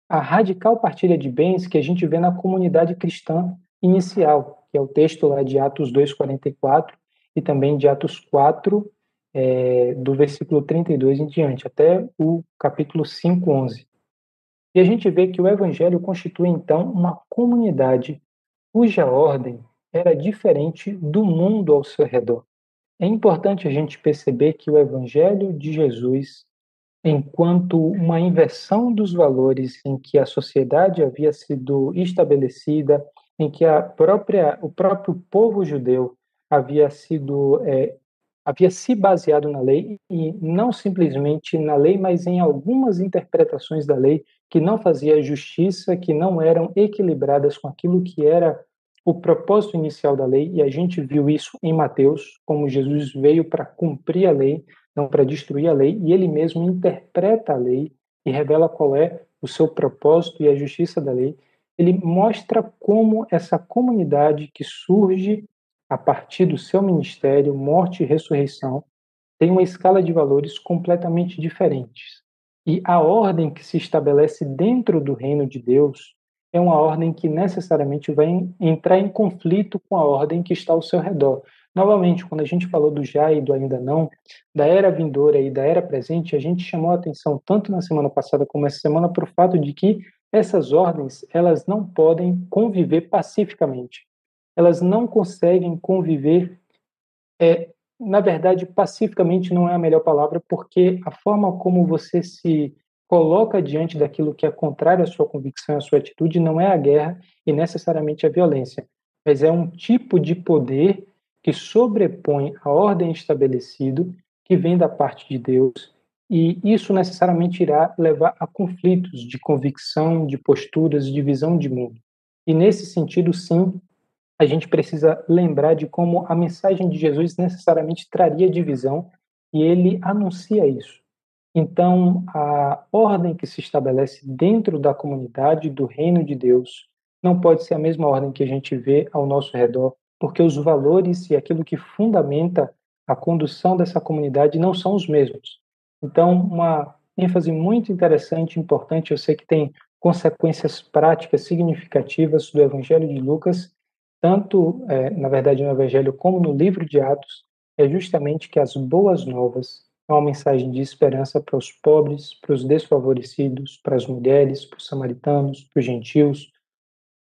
a radical partilha de bens que a gente vê na comunidade cristã inicial, que é o texto lá de Atos 2:44 e também de Atos 4 é, do versículo 32 em diante, até o capítulo 5, 11. E a gente vê que o Evangelho constitui, então, uma comunidade cuja ordem era diferente do mundo ao seu redor. É importante a gente perceber que o Evangelho de Jesus, enquanto uma inversão dos valores em que a sociedade havia sido estabelecida, em que a própria, o próprio povo judeu havia sido é, havia se baseado na lei e não simplesmente na lei, mas em algumas interpretações da lei que não fazia justiça, que não eram equilibradas com aquilo que era o propósito inicial da lei, e a gente viu isso em Mateus, como Jesus veio para cumprir a lei, não para destruir a lei, e ele mesmo interpreta a lei e revela qual é o seu propósito e a justiça da lei. Ele mostra como essa comunidade que surge a partir do seu ministério, morte e ressurreição, tem uma escala de valores completamente diferentes. E a ordem que se estabelece dentro do reino de Deus é uma ordem que necessariamente vai entrar em conflito com a ordem que está ao seu redor. Novamente, quando a gente falou do já e do ainda não, da era vindoura e da era presente, a gente chamou a atenção tanto na semana passada como essa semana para o fato de que essas ordens elas não podem conviver pacificamente. Elas não conseguem conviver, é, na verdade, pacificamente não é a melhor palavra, porque a forma como você se coloca diante daquilo que é contrário à sua convicção, à sua atitude, não é a guerra e necessariamente a violência, mas é um tipo de poder que sobrepõe a ordem estabelecida que vem da parte de Deus e isso necessariamente irá levar a conflitos de convicção, de posturas, de visão de mundo. E nesse sentido, sim, a gente precisa lembrar de como a mensagem de Jesus necessariamente traria divisão e ele anuncia isso. Então, a ordem que se estabelece dentro da comunidade do reino de Deus não pode ser a mesma ordem que a gente vê ao nosso redor, porque os valores e aquilo que fundamenta a condução dessa comunidade não são os mesmos. Então, uma ênfase muito interessante, importante, eu sei que tem consequências práticas significativas do Evangelho de Lucas, tanto, é, na verdade, no Evangelho como no livro de Atos, é justamente que as boas novas são uma mensagem de esperança para os pobres, para os desfavorecidos, para as mulheres, para os samaritanos, para os gentios,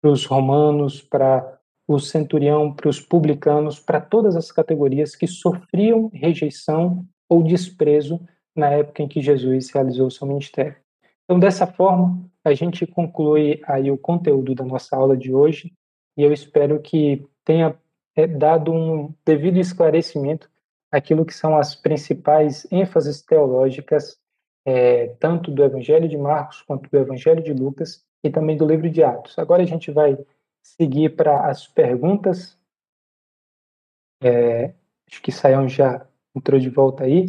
para os romanos, para o centurião, para os publicanos, para todas as categorias que sofriam rejeição ou desprezo na época em que Jesus realizou seu ministério. Então, dessa forma, a gente conclui aí o conteúdo da nossa aula de hoje e eu espero que tenha é, dado um devido esclarecimento aquilo que são as principais ênfases teológicas é, tanto do Evangelho de Marcos quanto do Evangelho de Lucas e também do livro de Atos. Agora a gente vai seguir para as perguntas. É, acho que Saião já entrou de volta aí.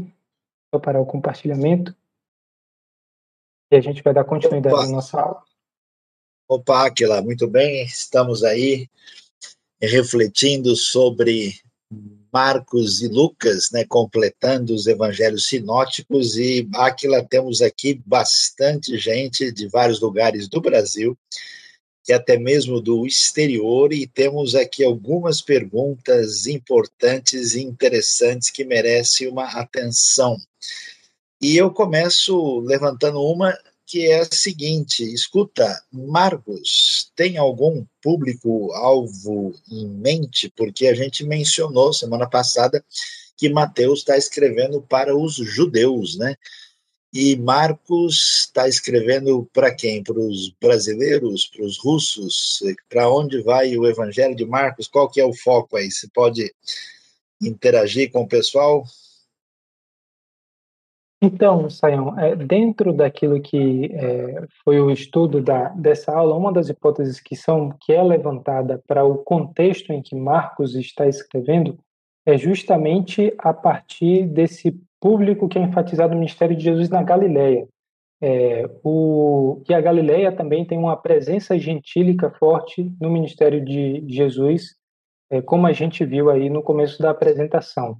Vou parar o compartilhamento. E a gente vai dar continuidade Opa. na nossa aula.
Opa, Aquila, muito bem. Estamos aí refletindo sobre Marcos e Lucas, né, completando os evangelhos sinóticos, e Aquila, temos aqui bastante gente de vários lugares do Brasil, e até mesmo do exterior, e temos aqui algumas perguntas importantes e interessantes que merecem uma atenção. E eu começo levantando uma que é a seguinte: escuta, Marcos, tem algum público-alvo em mente? Porque a gente mencionou semana passada que Mateus está escrevendo para os judeus, né? E Marcos está escrevendo para quem? Para os brasileiros, para os russos? Para onde vai o Evangelho de Marcos? Qual que é o foco aí? Você pode interagir com o pessoal?
Então, Sayão, é, dentro daquilo que é, foi o estudo da, dessa aula, uma das hipóteses que, são, que é levantada para o contexto em que Marcos está escrevendo é justamente a partir desse público que é enfatizado no ministério de Jesus na Galileia. É, o, e a Galileia também tem uma presença gentílica forte no ministério de Jesus, é, como a gente viu aí no começo da apresentação.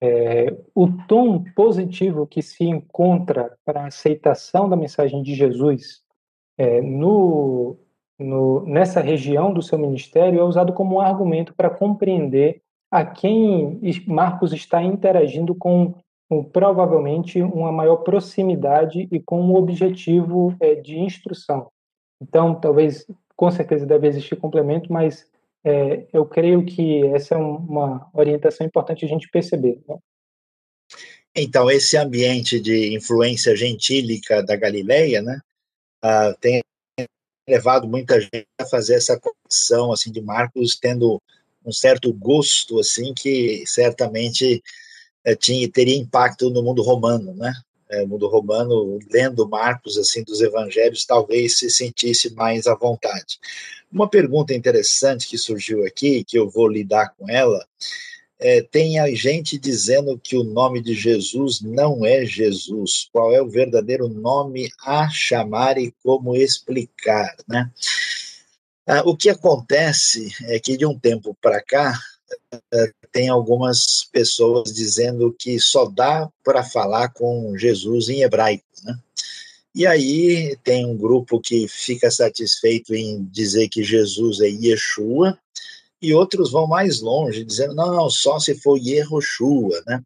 É, o tom positivo que se encontra para a aceitação da mensagem de Jesus é, no, no, nessa região do seu ministério é usado como um argumento para compreender a quem Marcos está interagindo com, com provavelmente uma maior proximidade e com um objetivo é, de instrução. Então, talvez, com certeza deve existir complemento, mas é, eu creio que essa é uma orientação importante a gente perceber. Né?
Então, esse ambiente de influência gentílica da Galileia, né, uh, tem levado muita gente a fazer essa conexão, assim, de Marcos tendo um certo gosto, assim, que certamente é, tinha, teria impacto no mundo romano, né, é, mundo romano, lendo Marcos, assim, dos evangelhos, talvez se sentisse mais à vontade. Uma pergunta interessante que surgiu aqui, que eu vou lidar com ela, é, tem a gente dizendo que o nome de Jesus não é Jesus. Qual é o verdadeiro nome a chamar e como explicar, né? Ah, o que acontece é que de um tempo para cá tem algumas pessoas dizendo que só dá para falar com Jesus em hebraico, né? E aí tem um grupo que fica satisfeito em dizer que Jesus é Yeshua, e outros vão mais longe, dizendo, não, não só se for Yehoshua, né?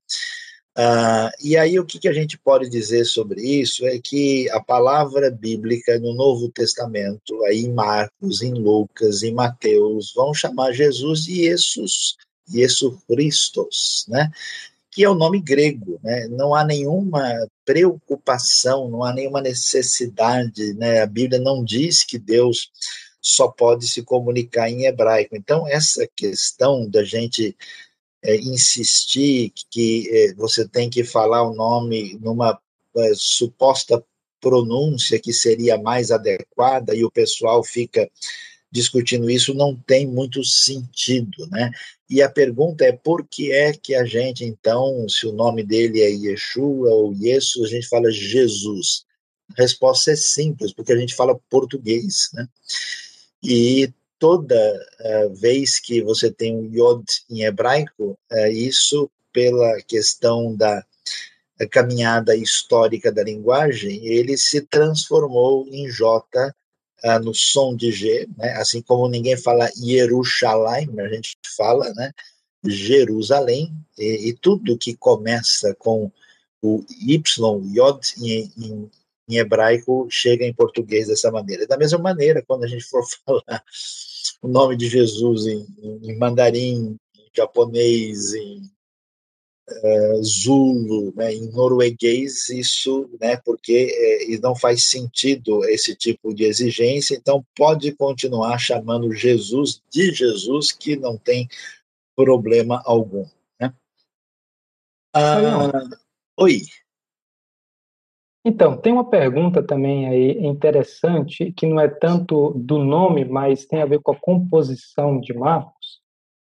Uh, e aí o que, que a gente pode dizer sobre isso é que a palavra bíblica no Novo Testamento, aí em Marcos, em Lucas, em Mateus, vão chamar Jesus de Jesus, Jesus Christos, né? que é o nome grego, né? Não há nenhuma preocupação, não há nenhuma necessidade, né? A Bíblia não diz que Deus só pode se comunicar em hebraico. Então, essa questão da gente é, insistir que é, você tem que falar o nome numa é, suposta pronúncia que seria mais adequada e o pessoal fica discutindo isso não tem muito sentido, né? E a pergunta é por que é que a gente, então, se o nome dele é Yeshua ou Jesus, a gente fala Jesus? A resposta é simples, porque a gente fala português, né? E toda uh, vez que você tem um Yod em hebraico, uh, isso pela questão da caminhada histórica da linguagem, ele se transformou em J uh, no som de G, né? assim como ninguém fala Jerusalém, a gente fala né? Jerusalém, e, e, tudo que começa com o Y, Yod, em, em, em, hebraico, chega em português dessa maneira. Da mesma maneira, quando a gente for falar o nome de Jesus em, em mandarim, em japonês, em uh, Zulu, né, em norueguês, isso, né, porque é, não faz sentido esse tipo de exigência, então pode continuar chamando Jesus de Jesus, que não tem problema algum. Né?
Ah, oi. Então, tem uma pergunta também aí interessante, que não é tanto do nome, mas tem a ver com a composição de Marcos,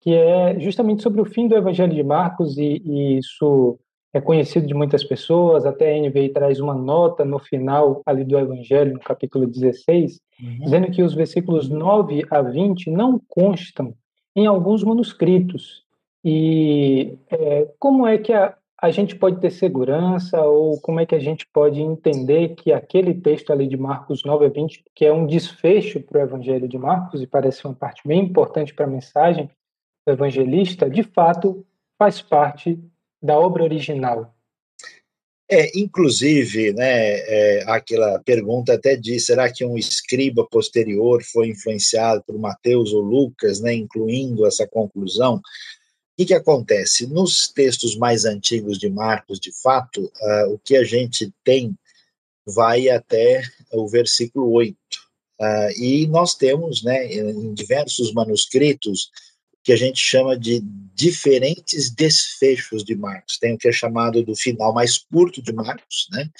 que é justamente sobre o fim do Evangelho de Marcos, e, e isso é conhecido de muitas pessoas, até a NVI traz uma nota no final ali do Evangelho, no capítulo 16, uhum. dizendo que os versículos 9 a 20 não constam em alguns manuscritos. E é, como é que a, a gente pode ter segurança, ou como é que a gente pode entender que aquele texto ali de Marcos 9 a 20, que é um desfecho para o Evangelho de Marcos, e parece uma parte bem importante para a mensagem, evangelista, de fato, faz parte da obra original.
É, inclusive, né, é, aquela pergunta até diz, será que um escriba posterior foi influenciado por Mateus ou Lucas, né, incluindo essa conclusão? O que, que acontece? Nos textos mais antigos de Marcos, de fato, uh, o que a gente tem vai até o versículo 8. Uh, ah, e nós temos, né, em diversos manuscritos, que a gente chama de diferentes desfechos de Marcos. Tem o que é chamado do final mais curto de Marcos, né?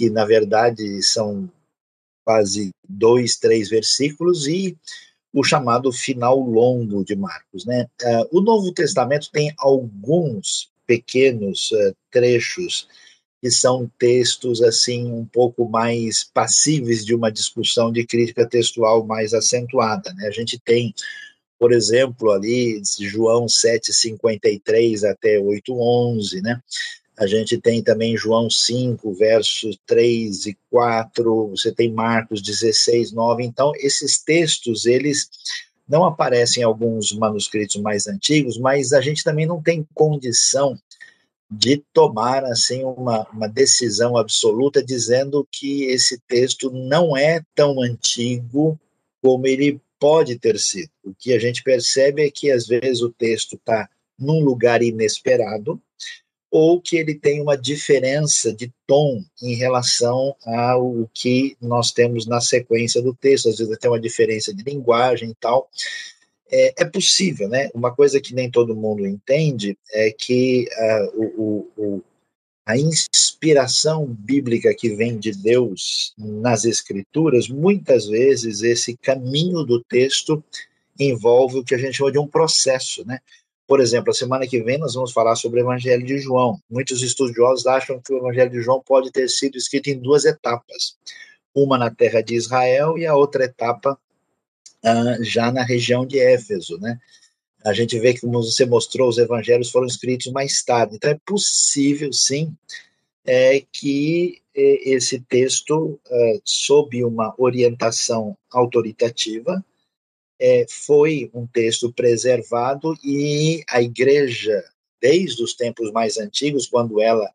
que na verdade são quase dois, três versículos, e o chamado final longo de Marcos. Né? Uh, o Novo Testamento tem alguns pequenos uh, trechos que são textos assim um pouco mais passíveis de uma discussão de crítica textual mais acentuada. Né? A gente tem por exemplo, ali João 7:53 até 8:11, né? A gente tem também João 5, versos 3 e 4, você tem Marcos 16, 9. Então, esses textos, eles não aparecem em alguns manuscritos mais antigos, mas a gente também não tem condição de tomar assim uma, uma decisão absoluta dizendo que esse texto não é tão antigo como ele pode ter sido. O que a gente percebe é que às vezes o texto está num lugar inesperado ou que ele tem uma diferença de tom em relação ao que nós temos na sequência do texto, às vezes tem uma diferença de linguagem e tal. É, é, possível, né? Uma coisa que nem todo mundo entende é que uh, o, o, a inspiração bíblica que vem de Deus nas Escrituras, muitas vezes esse caminho do texto envolve o que a gente chama de um processo, né? Por exemplo, a semana que vem nós vamos falar sobre o Evangelho de João. Muitos estudiosos acham que o Evangelho de João pode ter sido escrito em duas etapas: uma na terra de Israel e a outra etapa uh, já na região de Éfeso, né? A gente vê que, como você mostrou, os evangelhos foram escritos mais tarde. Então, é possível, sim, é, que é, esse texto, é, sob uma orientação autoritativa, é, foi um texto preservado e a igreja, desde os tempos mais antigos, quando ela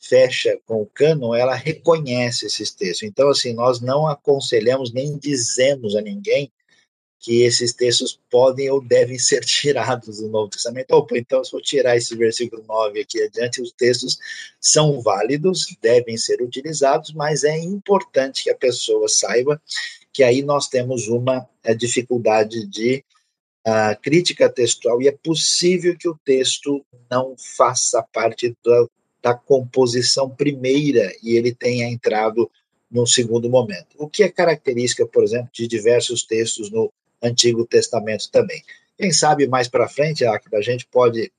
fecha com o cano, ela reconhece esses textos. Então, assim, nós não aconselhamos nem dizemos a ninguém que esses textos podem ou devem ser tirados do Novo Testamento. Opa, então, se eu tirar esse versículo 9 aqui adiante, os textos são válidos, devem ser utilizados, mas é importante que a pessoa saiba que aí nós temos uma é, dificuldade de uh, crítica textual e é possível que o texto não faça parte da, da composição primeira e ele tenha entrado num segundo momento. O que é característica, por exemplo, de diversos textos no Antigo Testamento também. Quem sabe mais para frente, a gente pode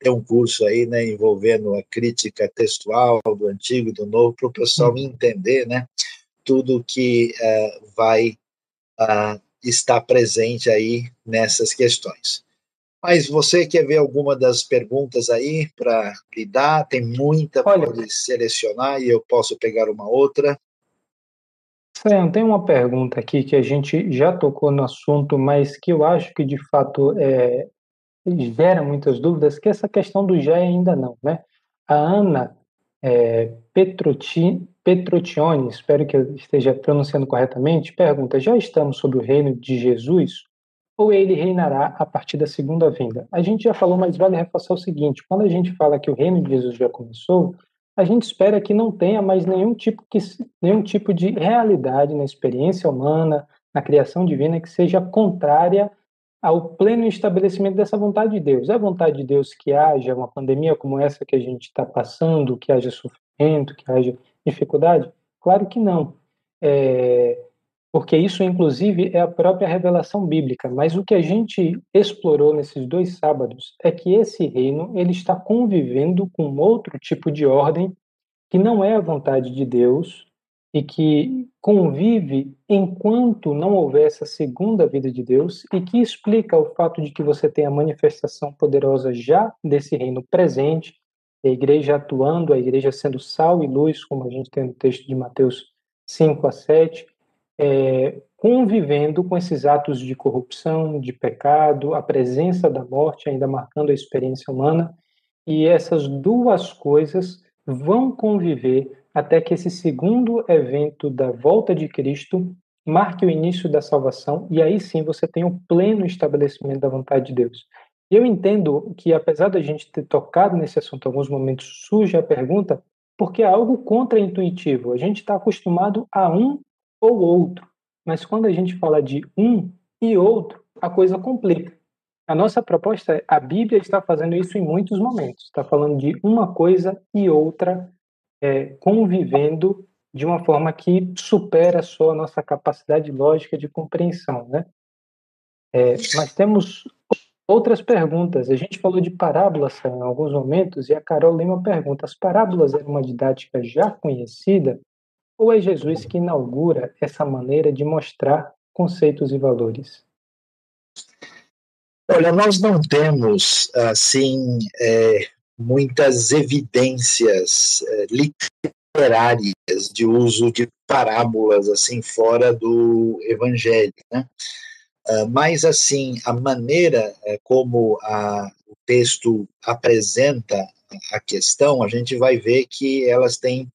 ter um curso aí, né, envolvendo a crítica textual do Antigo e do Novo, para o pessoal uhum. entender, né, tudo que uh, vai uh, estar presente aí nessas questões. Mas você quer ver alguma das perguntas aí para lidar? Tem muita, pode selecionar e eu posso pegar uma outra.
Sam, tem uma pergunta aqui que a gente já tocou no assunto, mas que eu acho que de fato é, gera muitas dúvidas, que é essa questão do já ainda não, né? A Ana é, Petroti, Petrotione, espero que eu esteja pronunciando corretamente, pergunta: já estamos sob o reino de Jesus ou ele reinará a partir da segunda vinda? A gente já falou, mas vale reforçar o seguinte: quando a gente fala que o reino de Jesus já começou, a gente espera que não tenha mais nenhum tipo, que, nenhum tipo de realidade na experiência humana, na criação divina, que seja contrária ao pleno estabelecimento dessa vontade de Deus. É a vontade de Deus que haja uma pandemia como essa que a gente está passando, que haja sofrimento, que haja dificuldade? Claro que não. É, porque isso, inclusive, é a própria revelação bíblica. Mas o que a gente explorou nesses dois sábados é que esse reino ele está convivendo com outro tipo de ordem que não é a vontade de Deus e que convive enquanto não houver essa segunda vida de Deus e que explica o fato de que você tem a manifestação poderosa já desse reino presente, a igreja atuando, a igreja sendo sal e luz, como a gente tem no texto de Mateus 5 a 7, é, convivendo com esses atos de corrupção, de pecado, a presença da morte ainda marcando a experiência humana, e essas duas coisas vão conviver até que esse segundo evento da volta de Cristo marque o início da salvação, e aí sim você tem o pleno estabelecimento da vontade de Deus. Eu entendo que, apesar da gente ter tocado nesse assunto em alguns momentos, surge a pergunta, porque é algo contraintuitivo. A gente está acostumado a um ou outro. Mas quando a gente fala de um e outro, a coisa complica. A nossa proposta é: a Bíblia está fazendo isso em muitos momentos. Está falando de uma coisa e outra é, convivendo de uma forma que supera só a nossa capacidade lógica de compreensão, né? É, mas temos outras perguntas. A gente falou de parábolas em alguns momentos e a Carol Lima pergunta: as parábolas eram uma didática já conhecida ou é Jesus que inaugura essa maneira de mostrar conceitos e valores?
Olha, nós não temos, assim, é, muitas evidências é, literárias de uso de parábolas, assim, fora do Evangelho, né? Uh, mas, assim, a maneira é, como a, o texto apresenta a questão, a gente vai ver que elas têm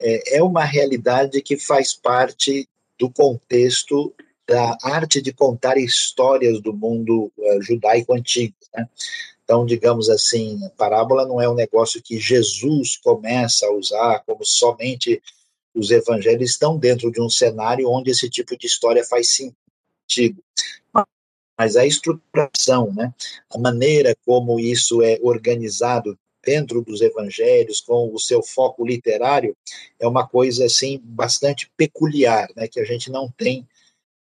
é, é uma realidade que faz parte do contexto da arte de contar histórias do mundo uh, judaico antigo. Né? Então, digamos assim, a parábola não é um negócio que Jesus começa a usar, como somente os evangelhos estão dentro de um cenário onde esse tipo de história faz sentido. Mas a estruturação, né, a maneira como isso é organizado dentro dos evangelhos, com o seu foco literário, é uma coisa assim bastante peculiar, né, que a gente não tem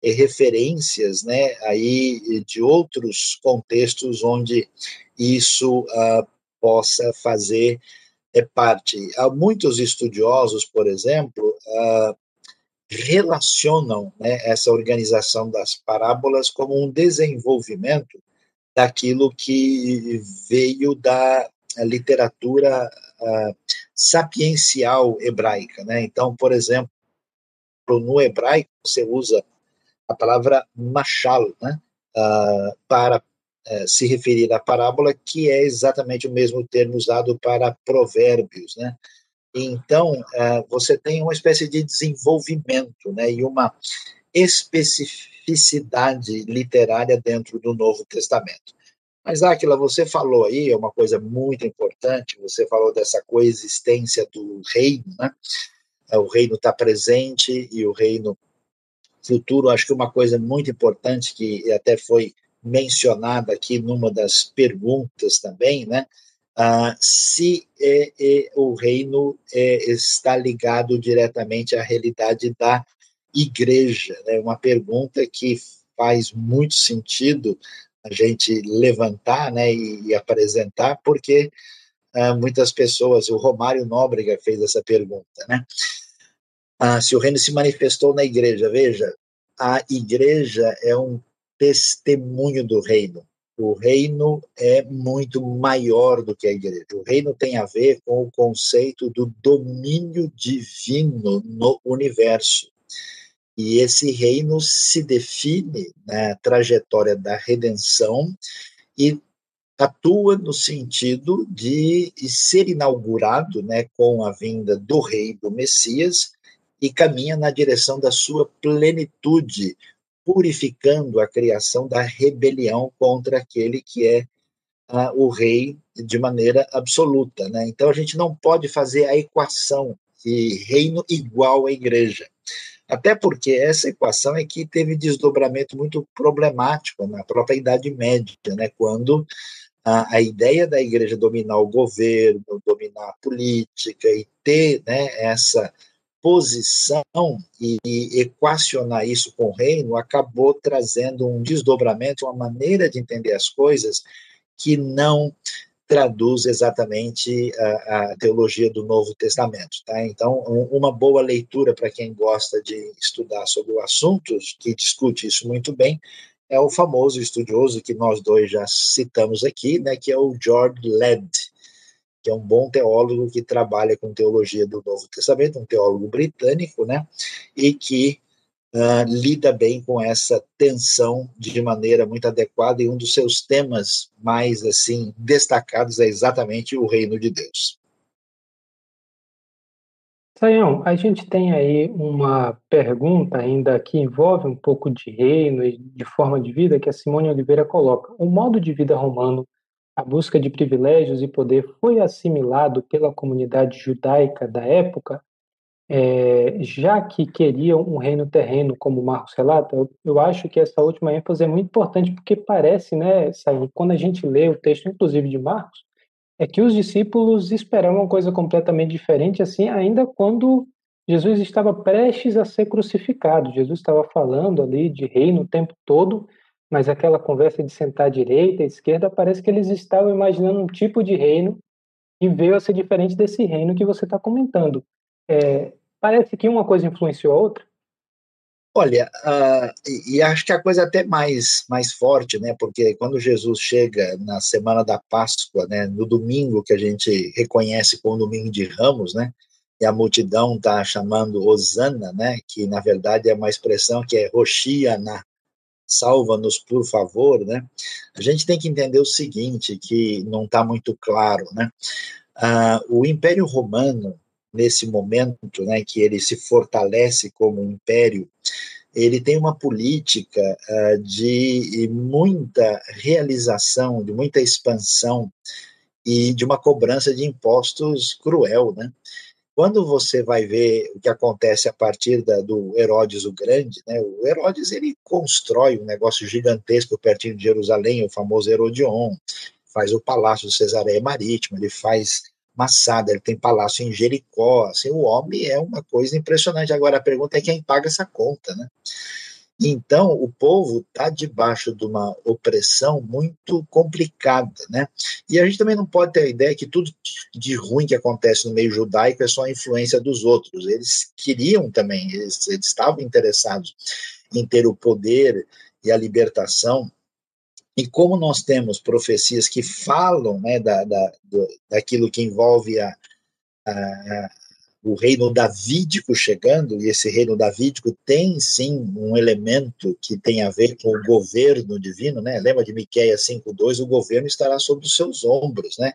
é, referências, né, aí de outros contextos onde isso uh, possa fazer é, parte. Há muitos estudiosos, por exemplo, uh, relacionam né, essa organização das parábolas como um desenvolvimento daquilo que veio da a literatura uh, sapiencial hebraica. Né? Então, por exemplo, no hebraico, você usa a palavra machal, né? Uh, para uh, se referir à parábola, que é exatamente o mesmo termo usado para provérbios, né? Então, uh, você tem uma espécie de desenvolvimento, né? E uma especificidade literária dentro do Novo Testamento. Mas, Aquila, você falou aí, é uma coisa muito importante, você falou dessa coexistência do reino, né? É, o reino está presente e o reino futuro. Acho que uma coisa muito importante que até foi mencionada aqui numa das perguntas também, né? Ah, se é, é, o reino é, está ligado diretamente à realidade da igreja, né? Uma pergunta que faz muito sentido a gente levantar né, e, e apresentar, porque uh, muitas pessoas, o Romário Nóbrega fez essa pergunta, né? Uh, se o reino se manifestou na igreja, veja, a igreja é um testemunho do reino. O reino é muito maior do que a igreja. O reino tem a ver com o conceito do domínio divino no universo. E esse reino se define na trajetória da redenção e atua no sentido de ser inaugurado né, com a vinda do rei, do Messias, e caminha na direção da sua plenitude, purificando a criação da rebelião contra aquele que é uh, o rei de maneira absoluta. Né? Então a gente não pode fazer a equação de reino igual à igreja. Até porque essa equação é que teve desdobramento muito problemático na própria Idade Média, né, quando a, a ideia da igreja dominar o governo, dominar a política e ter né, essa posição e, e, equacionar isso com o reino acabou trazendo um desdobramento, uma maneira de entender as coisas que não traduz exatamente a, a, teologia do Novo Testamento. Tá? Então, um, uma boa leitura para quem gosta de estudar sobre o assunto, que discute isso muito bem, é o famoso estudioso que nós dois já citamos aqui, né, que é o George Led, que é um bom teólogo que trabalha com teologia do Novo Testamento, um teólogo britânico, né, e que uh, lida bem com essa tensão de maneira muito adequada e um dos seus temas mais assim destacados é exatamente o reino de Deus.
Sayão, a gente tem aí uma pergunta ainda que envolve um pouco de reino e de forma de vida que a Simone Oliveira coloca. O modo de vida romano, a busca de privilégios e poder foi assimilado pela comunidade judaica da época é, já que queriam um reino terreno, como o Marcos relata, eu, eu, acho que essa última ênfase é muito importante, porque parece, né, quando a gente lê o texto, inclusive de Marcos, é que os discípulos esperavam uma coisa completamente diferente, assim, ainda quando Jesus estava prestes a ser crucificado. Jesus estava falando ali de reino o tempo todo, mas aquela conversa de sentar à direita, à esquerda, parece que eles estavam imaginando um tipo de reino que veio a ser diferente desse reino que você está comentando. É, Parece que uma coisa influenciou a outra?
Olha, uh, e, e, acho que a coisa é até mais, mais forte, né? Porque quando Jesus chega na semana da Páscoa, né? No domingo que a gente reconhece como domingo de Ramos, né? E a multidão está chamando Osana, né? Que na verdade é uma expressão que é Roxiana, salva-nos por favor, né? A gente tem que entender o seguinte, que não está muito claro, né? Uh, o Império Romano nesse momento, né, que ele se fortalece como império, ele tem uma política uh, de muita realização, de muita expansão e de uma cobrança de impostos cruel, né? Quando você vai ver o que acontece a partir da, do Herodes o Grande, né? O Herodes ele constrói um negócio gigantesco pertinho de Jerusalém, o famoso Herodion, faz o Palácio de Cesareia Marítima, ele faz Massada, ele tem palácio em Jericó, assim, o homem é uma coisa impressionante. Agora a pergunta é quem paga essa conta, né? Então, o povo está debaixo de uma opressão muito complicada, né? E a gente também não pode ter a ideia que tudo de ruim que acontece no meio judaico é só a influência dos outros. Eles queriam também, eles, eles estavam interessados em ter o poder e a libertação e como nós temos profecias que falam né, da, da, do, daquilo que envolve a, a, o reino davídico chegando, e esse reino davídico tem sim um elemento que tem a ver com o governo divino, né? Lembra de Miqueias 5:2, o governo estará sobre os seus ombros, né?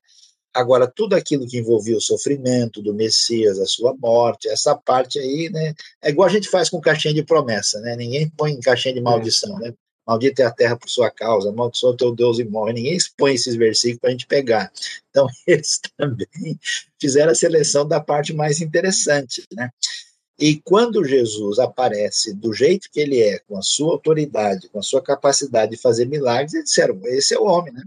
Agora, tudo aquilo que envolvia o sofrimento do Messias, a sua morte, essa parte aí, né? É igual a gente faz com caixinha de promessa, né? Ninguém põe em caixinha de maldição, né? Maldita é a terra por sua causa, amaldiçoa teu Deus e morre. Ninguém expõe esses versículos para a gente pegar. Então, eles também fizeram a seleção da parte mais interessante, né? E quando Jesus aparece do jeito que ele é, com a sua autoridade, com a sua capacidade de fazer milagres, eles disseram: esse é o homem, né?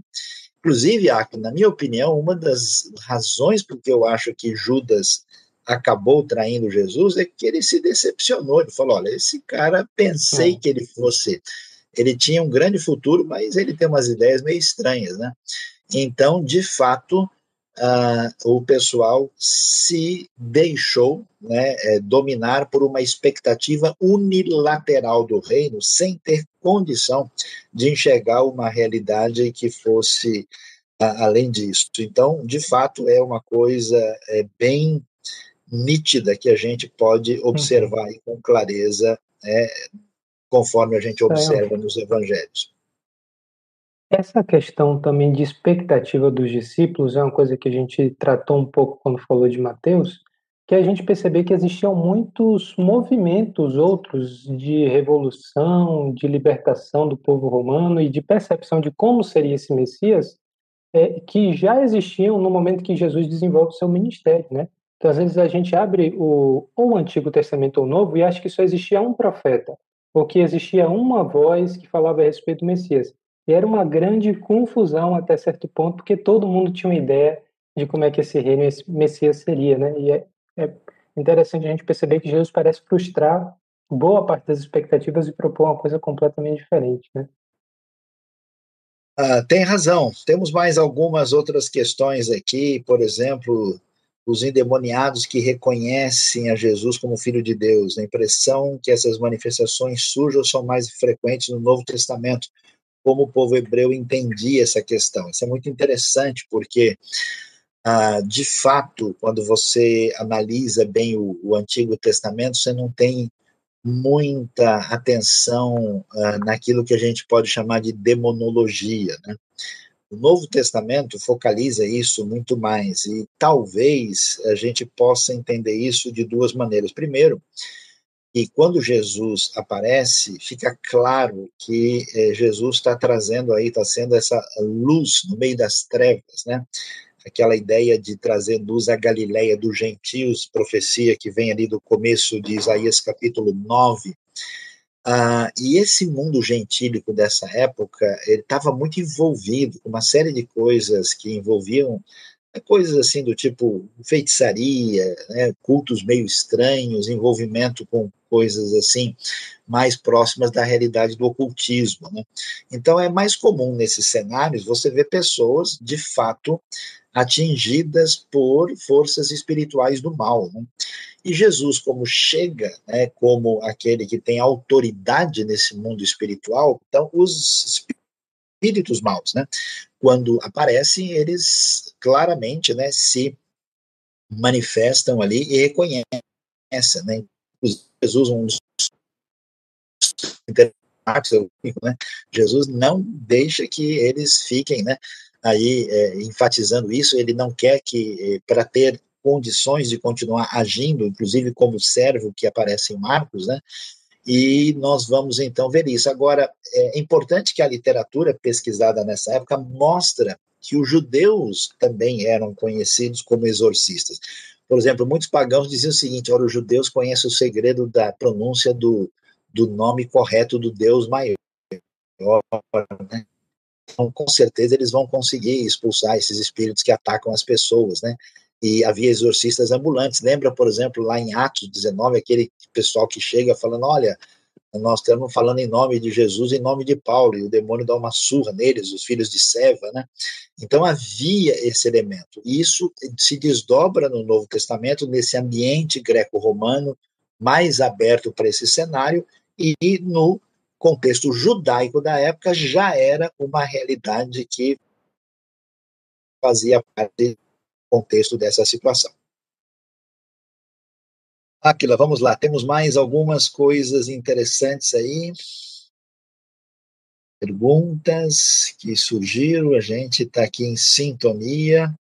Inclusive, na minha opinião, uma das razões por que eu acho que Judas acabou traindo Jesus é que ele se decepcionou. Ele falou: olha, esse cara pensei hum. que ele fosse ele tinha um grande futuro, mas ele tem umas ideias meio estranhas, né? Então, de fato, uh, o pessoal se deixou né, é, dominar por uma expectativa unilateral do reino, sem ter condição de enxergar uma realidade que fosse uh, além disso. Então, de fato, é uma coisa é, bem nítida que a gente pode uhum. observar uhum. com clareza é, conforme a gente observa é. nos evangelhos.
Essa questão também de expectativa dos discípulos é uma coisa que a gente tratou um pouco quando falou de Mateus, que a gente percebeu que existiam muitos movimentos outros de revolução, de libertação do povo romano e de percepção de como seria esse Messias, é, que já existiam no momento que Jesus desenvolve seu ministério, né? Então, às vezes a gente abre o, ou o Antigo Testamento ou o Novo e acha que só existia um profeta porque existia uma voz que falava a respeito do Messias. E era uma grande confusão até certo ponto, porque todo mundo tinha uma ideia de como é que esse reino, esse Messias seria, né? E é, é interessante a gente perceber que Jesus parece frustrar boa parte das expectativas e propor uma coisa completamente diferente, né?
Ah, tem razão. Temos mais algumas outras questões aqui, por exemplo, os endemoniados que reconhecem a Jesus como Filho de Deus. A impressão que essas manifestações sujas são mais frequentes no Novo Testamento, como o povo hebreu entendia essa questão. Isso é muito interessante, porque, ah, de fato, quando você analisa bem o, o, Antigo Testamento, você não tem muita atenção ah, naquilo que a gente pode chamar de demonologia, né? O Novo Testamento focaliza isso muito mais, e talvez a gente possa entender isso de duas maneiras. Primeiro, que quando Jesus aparece, fica claro que eh, Jesus está trazendo aí, está sendo essa luz no meio das trevas, né? Aquela ideia de trazer luz à Galileia dos gentios, profecia que vem ali do começo de Isaías capítulo 9, ah, e esse mundo gentílico dessa época, ele estava muito envolvido com uma série de coisas que envolviam né, coisas assim do tipo feitiçaria, né, cultos meio estranhos, envolvimento com coisas assim mais próximas da realidade do ocultismo. Né? Então é mais comum nesses cenários você ver pessoas de fato atingidas por forças espirituais do mal. Né? E Jesus, como chega, né, como aquele que tem autoridade nesse mundo espiritual, então os espíritos maus, né, quando aparecem, eles claramente, né, se manifestam ali e reconhecem, né, Jesus um dos né, Jesus não deixa que eles fiquem, né, aí é, enfatizando isso, ele não quer que, é, para ter condições de continuar agindo, inclusive como servo que aparece em Marcos, né? E nós vamos então ver isso. Agora, é importante que a literatura pesquisada nessa época mostra que os judeus também eram conhecidos como exorcistas. Por exemplo, muitos pagãos diziam o seguinte: ora, os judeus conhecem o segredo da pronúncia do, do nome correto do Deus maior. Né? Então, com certeza, eles vão conseguir expulsar esses espíritos que atacam as pessoas, né? E havia exorcistas ambulantes. Lembra, por exemplo, lá em Atos 19, aquele pessoal que chega falando: olha, nós estamos falando em nome de Jesus, em nome de Paulo, e o demônio dá uma surra neles, os filhos de Seva, né? Então havia esse elemento. E isso se desdobra no Novo Testamento, nesse ambiente greco-romano mais aberto para esse cenário, e no contexto judaico da época já era uma realidade que fazia parte do contexto dessa situação. Aquila, vamos lá, temos mais algumas coisas interessantes aí. Perguntas que surgiram, a gente está aqui em sintonia.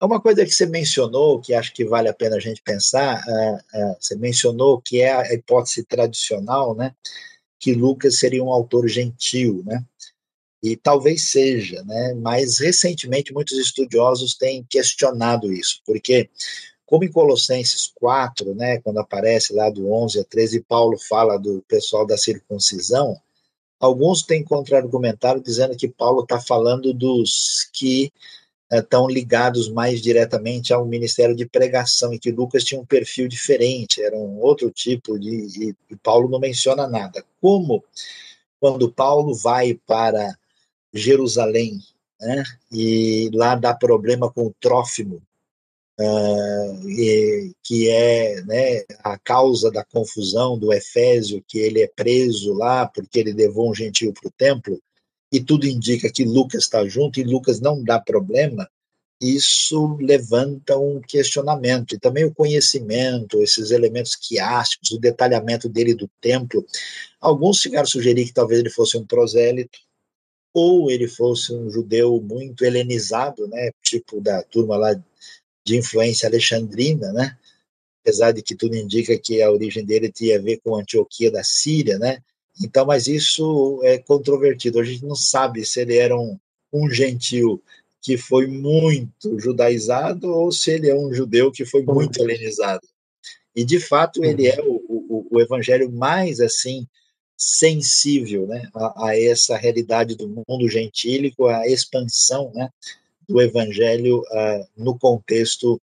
Uma coisa que você mencionou, que acho que vale a pena a gente pensar, uh, uh, você mencionou que é a hipótese tradicional, né, que Lucas seria um autor gentil, né, e talvez seja, né, mas recentemente muitos estudiosos têm questionado isso, porque como em Colossenses 4, né, quando aparece lá do 11 a 13, Paulo fala do pessoal da circuncisão, alguns têm contra-argumentado dizendo que Paulo está falando dos que estão ligados mais diretamente ao ministério de pregação e que Lucas tinha um perfil diferente, era um outro tipo de e Paulo não menciona nada. Como quando Paulo vai para Jerusalém, né, e lá dá problema com o Trófimo, uh, e, que é né, a causa da confusão do Efésio, que ele é preso lá porque ele levou um gentio para o templo, e tudo indica que Lucas está junto e Lucas não dá problema, isso levanta um questionamento. E também o conhecimento, esses elementos quiásticos, o detalhamento dele do templo. Alguns chegaram a sugerir que talvez ele fosse um prosélito, ou ele fosse um judeu muito helenizado, né, tipo da turma lá de influência alexandrina, né, apesar de que tudo indica que a origem dele tinha a ver com Antioquia da Síria, né, então, mas isso é controvertido. A gente não sabe se ele era um, um gentil que foi muito judaizado ou se ele é um judeu que foi muito helenizado. E, de fato, ele é o, o, o evangelho mais, assim, sensível né, a, a, essa realidade do mundo gentílico, a expansão né, do evangelho uh, no contexto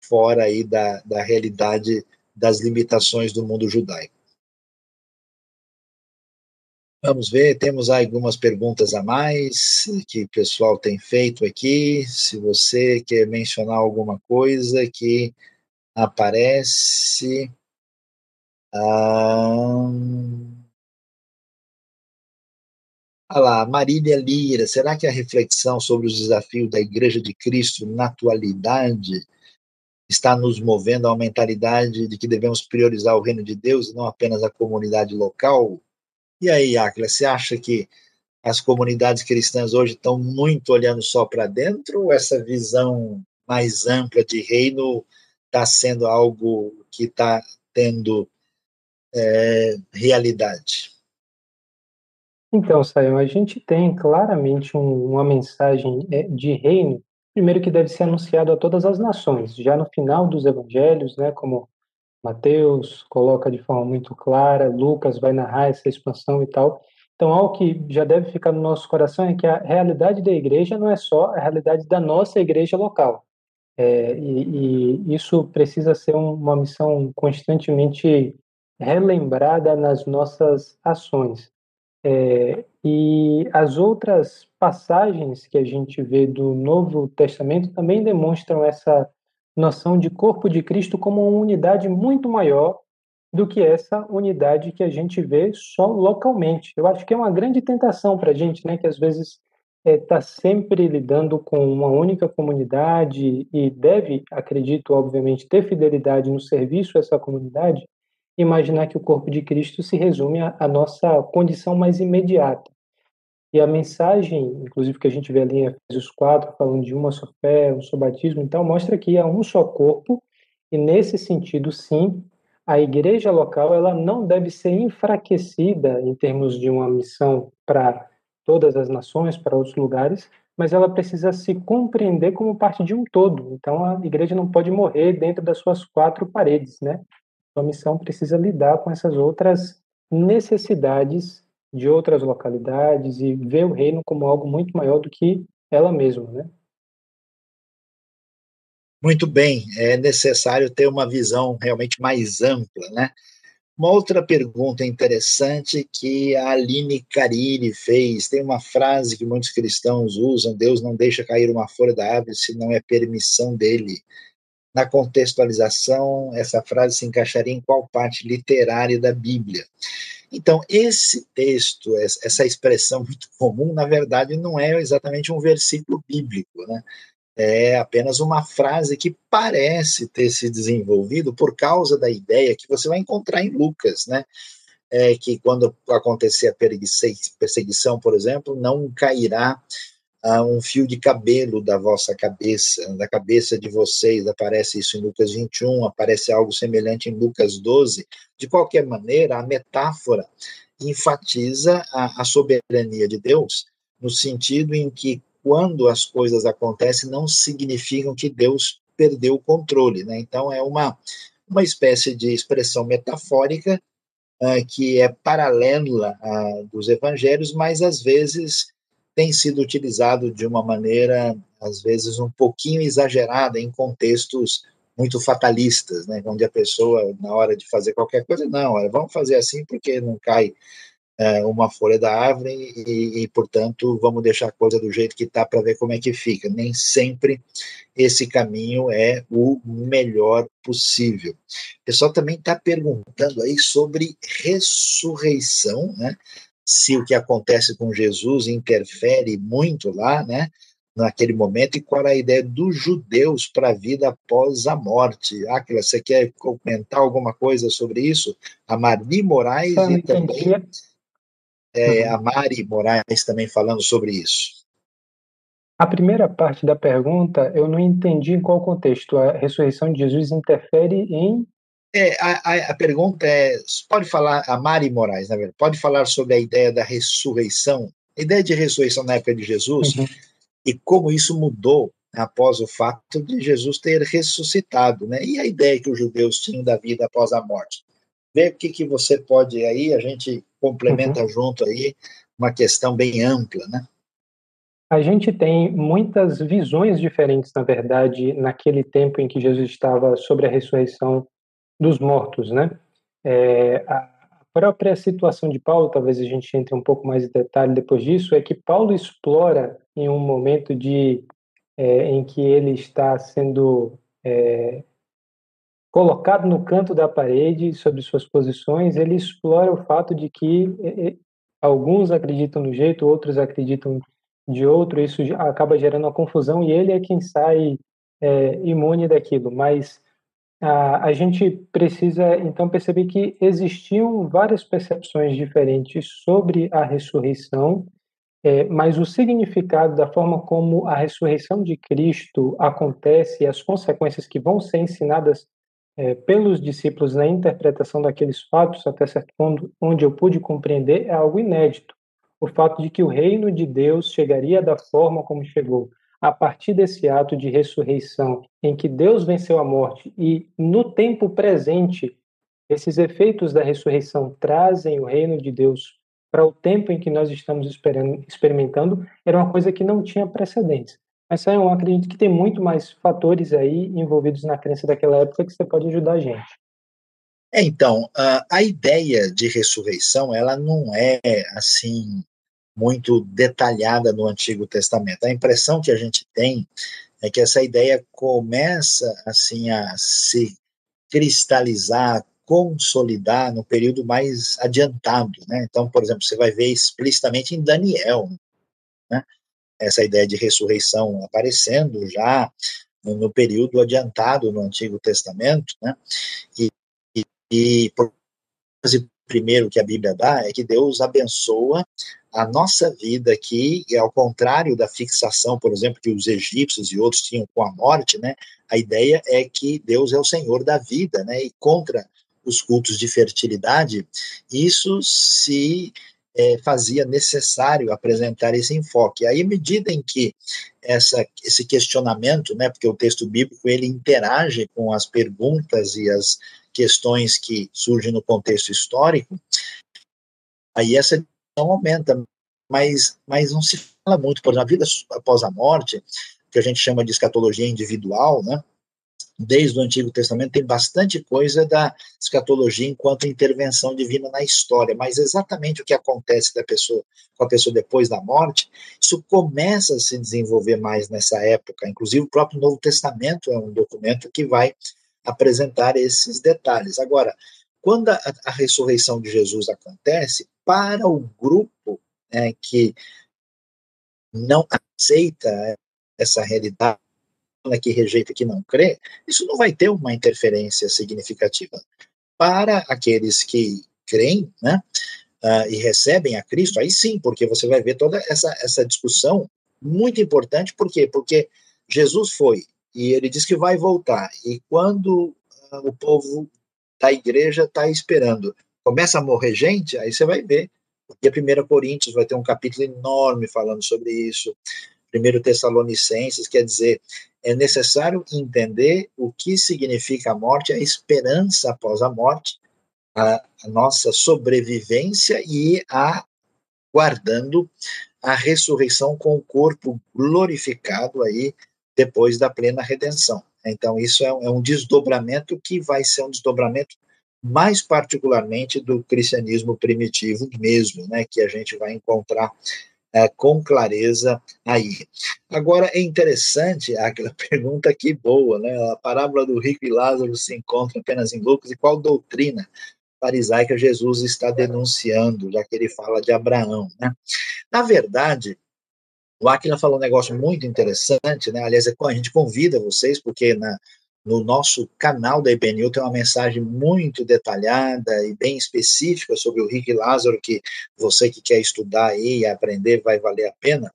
fora aí da, da realidade das limitações do mundo judaico. Vamos ver, temos algumas perguntas a mais que o pessoal tem feito aqui. Se você quer mencionar alguma coisa que aparece. Ah, lá, Marília Lira, será que a reflexão sobre os desafios da Igreja de Cristo na atualidade está nos movendo a uma mentalidade de que devemos priorizar o reino de Deus e não apenas a comunidade local? E aí, Áquila, você acha que as comunidades cristãs hoje estão muito olhando só para dentro ou essa visão mais ampla de reino está sendo algo que está tendo é, realidade?
Então, Sayão, a gente tem claramente um, uma mensagem é, de reino, primeiro que deve ser anunciado a todas as nações, já no final dos evangelhos, né, como Mateus coloca de forma muito clara, Lucas vai narrar essa expansão e tal. Então, algo que já deve ficar no nosso coração é que a realidade da igreja não é só a realidade da nossa igreja local. É, e, e, isso precisa ser uma missão constantemente relembrada nas nossas ações. É, e as outras passagens que a gente vê do Novo Testamento também demonstram essa noção de corpo de Cristo como uma unidade muito maior do que essa unidade que a gente vê só localmente. Eu acho que é uma grande tentação para a gente, né, que às vezes está é, tá sempre lidando com uma única comunidade e deve, acredito, obviamente, ter fidelidade no serviço a essa comunidade, imaginar que o corpo de Cristo se resume à nossa condição mais imediata. E a mensagem, inclusive que a gente vê ali em Efésios 4, falando de uma só fé, um só batismo, então mostra que há um só corpo, e nesse sentido, sim, a igreja local ela não deve ser enfraquecida em termos de uma missão para todas as nações, para outros lugares, mas ela precisa se compreender como parte de um todo. Então a igreja não pode morrer dentro das suas quatro paredes, né? A missão precisa lidar com essas outras necessidades de outras localidades e ver o reino como algo muito maior do que ela mesma, né?
Muito bem, é necessário ter uma visão realmente mais ampla, né? Uma outra pergunta interessante que a Aline Cariri fez, tem uma frase que muitos cristãos usam, Deus não deixa cair uma folha da árvore se não é permissão dele. Na contextualização, essa frase se encaixaria em qual parte literária da Bíblia? Então, esse texto, essa expressão muito comum, na verdade, não é exatamente um versículo bíblico, né? é apenas uma frase que parece ter se desenvolvido por causa da ideia que você vai encontrar em Lucas, né? É que quando acontecer a perseguição, por exemplo, não cairá uh, um fio de cabelo da vossa cabeça, da cabeça de vocês. Aparece isso em Lucas 21, aparece algo semelhante em Lucas 12. De qualquer maneira, a metáfora enfatiza a, a soberania de Deus, no sentido em que quando as coisas acontecem, não significam que Deus perdeu o controle. Né? Então, é uma, uma espécie de expressão metafórica uh, que é paralela uh, dos evangelhos, mas às vezes tem sido utilizado de uma maneira, às vezes, um pouquinho exagerada em contextos muito fatalistas, né? onde a pessoa, na hora de fazer qualquer coisa, não, vamos fazer assim porque não cai é, uma folha da árvore e, e, portanto, vamos deixar a coisa do jeito que está para ver como é que fica. Nem sempre esse caminho é o melhor possível. O pessoal também está perguntando aí sobre ressurreição, né? Se o que acontece com Jesus interfere muito lá, né? naquele momento e qual é a ideia dos judeus para a vida após a morte. Aquila, você quer comentar alguma coisa sobre isso? A Marli Moraes e também é, uhum. a Mari Moraes também falando sobre isso.
A primeira parte da pergunta eu não entendi em qual contexto. A ressurreição de Jesus interfere em.
É, a, a, pergunta é: pode falar, a Mari Moraes, na verdade, pode falar sobre a ideia da ressurreição, a ideia de ressurreição na época de Jesus uhum. e como isso mudou após o fato de Jesus ter ressuscitado, né? E a ideia que os judeus tinham da vida após a morte. Vê o que, que você pode aí, a gente complementa uhum. junto aí uma questão bem ampla, né?
A gente tem muitas visões diferentes, na verdade, naquele tempo em que Jesus estava sobre a ressurreição dos mortos, né? É, a própria situação de Paulo, talvez a gente entre um pouco mais em detalhe depois disso, é que Paulo explora em um momento de é, em que ele está sendo é, colocado no canto da parede sobre suas posições, ele explora o fato de que alguns acreditam no jeito, outros acreditam de outro, isso acaba gerando uma confusão e ele é quem sai é, imune daquilo. Mas a, a gente precisa então perceber que existiam várias percepções diferentes sobre a ressurreição, é, mas o significado da forma como a ressurreição de Cristo acontece e as consequências que vão ser ensinadas é, pelos discípulos na interpretação daqueles fatos, até certo ponto, onde eu pude compreender, é algo inédito. O fato de que o reino de Deus chegaria da forma como chegou, a partir desse ato de ressurreição, em que Deus venceu a morte e, no tempo presente, esses efeitos da ressurreição trazem o reino de Deus para o tempo em que nós estamos experimentando, era uma coisa que não tinha precedentes. Mas eu acredito que tem muito mais fatores aí envolvidos na crença daquela época que você pode ajudar a gente.
É, então, a, a ideia de ressurreição, ela não é, assim, muito detalhada no Antigo Testamento. A impressão que a gente tem é que essa ideia começa, assim, a se cristalizar, consolidar no período mais adiantado, né? Então, por exemplo, você vai ver explicitamente em Daniel, né? essa ideia de ressurreição aparecendo já no período adiantado no Antigo Testamento, né? E, e, e primeiro que a Bíblia dá é que Deus abençoa a nossa vida aqui, e ao contrário da fixação, por exemplo, que os egípcios e outros tinham com a morte, né? A ideia é que Deus é o Senhor da vida, né? E contra os cultos de fertilidade, isso se é, fazia necessário apresentar esse enfoque. Aí, à medida em que essa, esse questionamento, né, porque o texto bíblico ele interage com as perguntas e as questões que surgem no contexto histórico, aí essa não aumenta, mas, mas não se fala muito, por exemplo, a vida após a morte, que a gente chama de escatologia individual, né, desde o Antigo Testamento, tem bastante coisa da escatologia enquanto intervenção divina na história, mas exatamente o que acontece da pessoa, com a pessoa depois da morte, isso começa a se desenvolver mais nessa época. Inclusive, o próprio Novo Testamento é um documento que vai apresentar esses detalhes. Agora, quando a, a ressurreição de Jesus acontece, para o grupo né, que não aceita essa realidade, que rejeita, que não crê, isso não vai ter uma interferência significativa. Para aqueles que creem, né, uh, e recebem a Cristo, aí sim, porque você vai ver toda essa, essa discussão muito importante, por quê? Porque Jesus foi, e ele diz que vai voltar, e quando uh, o povo da igreja está esperando, começa a morrer gente, aí você vai ver, porque a 1 Coríntios vai ter um capítulo enorme falando sobre isso, 1 Tessalonicenses, quer dizer, é necessário entender o que significa a morte, a esperança após a morte, a, a nossa sobrevivência e a guardando a ressurreição com o corpo glorificado aí depois da plena redenção. Então, isso é um, é um desdobramento que vai ser um desdobramento mais particularmente do cristianismo primitivo mesmo, né, que a gente vai encontrar é, com clareza aí. Agora, é interessante aquela pergunta que boa, né, a parábola do rico e Lázaro se encontra apenas em Lucas, e qual doutrina farisaica Jesus está denunciando, já que ele fala de Abraão, né? Na verdade, o Aquila falou um negócio muito interessante, né? Aliás, é a gente convida vocês, porque na, no nosso canal da IBNU tem uma mensagem muito detalhada e bem específica sobre o Rick Lázaro, que você que quer estudar aí e aprender vai valer a pena.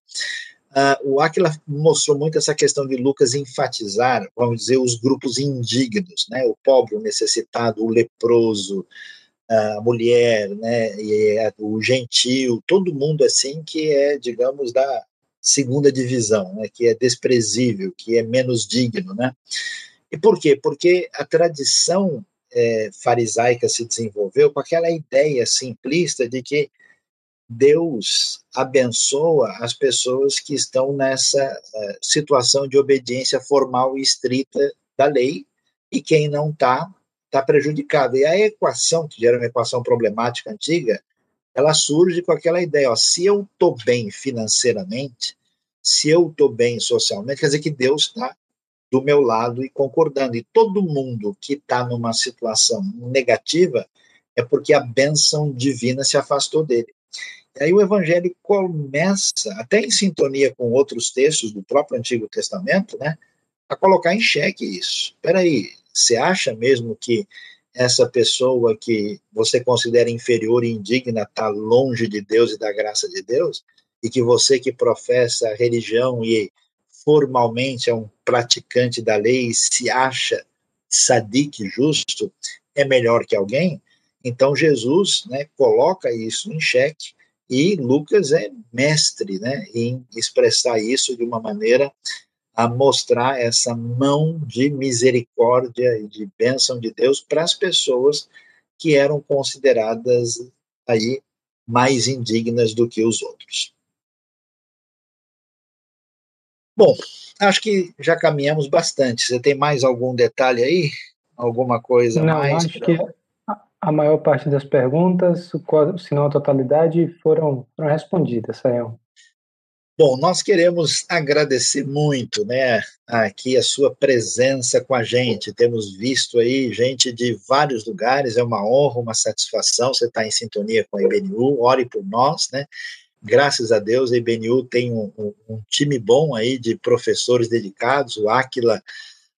Uh, o Aquila mostrou muito essa questão de Lucas enfatizar, vamos dizer, os grupos indignos, né? O pobre, o necessitado, o leproso, a mulher, né? E o gentil, todo mundo assim que é, digamos, da segunda divisão, né? Que é desprezível, que é menos digno, né? E por quê? Porque a tradição é, farisaica se desenvolveu com aquela ideia simplista de que Deus abençoa as pessoas que estão nessa uh, situação de obediência formal e estrita da lei, e quem não está, está prejudicado. E a equação, que era uma equação problemática antiga, ela surge com aquela ideia: ó, se eu estou bem financeiramente, se eu estou bem socialmente, quer dizer que Deus está do meu lado e concordando. E todo mundo que está numa situação negativa é porque a bênção divina se afastou dele. E aí o evangelho começa, até em sintonia com outros textos do próprio Antigo Testamento, né, a colocar em xeque isso. Espera aí, você acha mesmo que essa pessoa que você considera inferior e indigna está longe de Deus e da graça de Deus? E que você que professa a religião e formalmente é um praticante da lei e se acha sadique justo, é melhor que alguém? Então Jesus né, coloca isso em xeque e Lucas é mestre né, em expressar isso de uma maneira a mostrar essa mão de misericórdia e de bênção de Deus para as pessoas que eram consideradas aí mais indignas do que os outros. Bom, acho que já caminhamos bastante. Você tem mais algum detalhe aí? Alguma coisa
Não,
mais?
Acho pra... que a maior parte das perguntas, se não a totalidade, foram, foram respondidas, Sayão.
Bom, nós queremos agradecer muito, né, aqui a sua presença com a gente. Temos visto aí gente de vários lugares, é uma honra, uma satisfação você estar em sintonia com a IBNU. Ore por nós, né? Graças a Deus, a IBNU tem um, um, um time bom aí de professores dedicados. O Aquila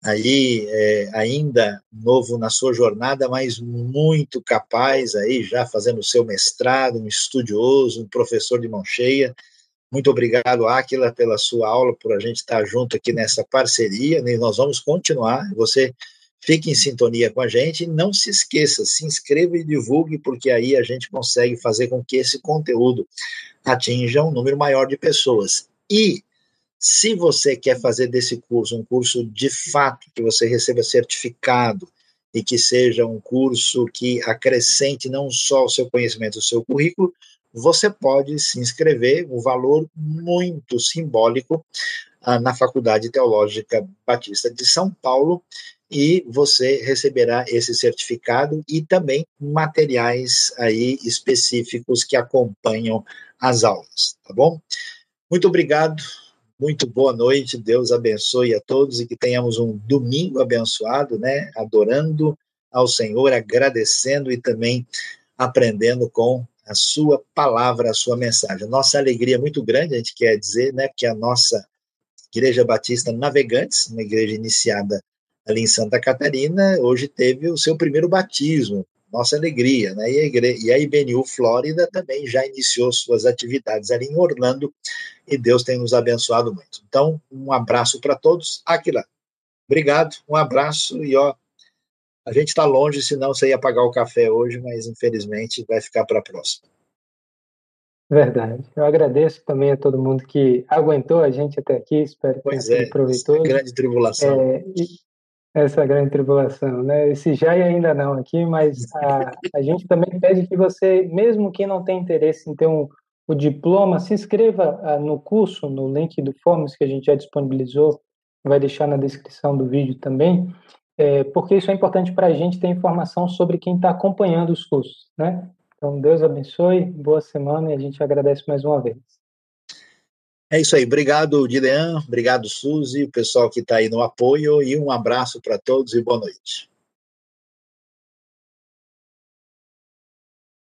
aí é, ainda novo na sua jornada, mas muito capaz aí já fazendo o seu mestrado, um estudioso, um professor de mão cheia muito obrigado, Aquila, pela sua aula, por a gente estar junto aqui nessa parceria, e nós vamos continuar. Você fique em sintonia com a gente não se esqueça, se inscreva e divulgue, porque aí a gente consegue fazer com que esse conteúdo atinja um número maior de pessoas. E se você quer fazer desse curso um curso de fato, que você receba certificado e que seja um curso que acrescente não só o seu conhecimento, o seu currículo, você pode se inscrever, um valor muito simbólico, ah, na Faculdade Teológica Batista de São Paulo, e você receberá esse certificado e também materiais aí específicos que acompanham as aulas, tá bom? Muito obrigado, muito boa noite, Deus abençoe a todos e que tenhamos um domingo abençoado, né? Adorando ao Senhor, agradecendo e também aprendendo com a sua palavra, a sua mensagem. Nossa alegria é muito grande, a gente quer dizer, né, que a nossa Igreja Batista Navegantes, uma igreja iniciada ali em Santa Catarina, hoje teve o seu primeiro batismo, nossa alegria, né? E a, igreja, e a IBNU Flórida também já iniciou suas atividades ali em Orlando, e Deus tem nos abençoado muito. Então, um abraço para todos. Aquila, obrigado, um abraço, e ó, a gente está longe, senão você ia pagar o café hoje, mas infelizmente vai ficar para a próxima.
Verdade. Eu agradeço também a todo mundo que aguentou a gente até aqui. Espero que tenha sido proveitoso.
Grande tribulação. É,
essa grande tribulação, né? Esse já e ainda não aqui, mas a, a gente também pede que você, mesmo quem não tem interesse em ter um, o diploma, se inscreva uh, no curso, no link do Forms que a gente já disponibilizou, vai deixar na descrição do vídeo também, é, porque isso é importante para a gente ter informação sobre quem está acompanhando os cursos, né? Então, Deus abençoe, boa semana e a gente agradece mais uma vez.
É isso aí. Obrigado, Dilean. Obrigado, Suzy, o pessoal que está aí no apoio. E um abraço para todos e boa noite.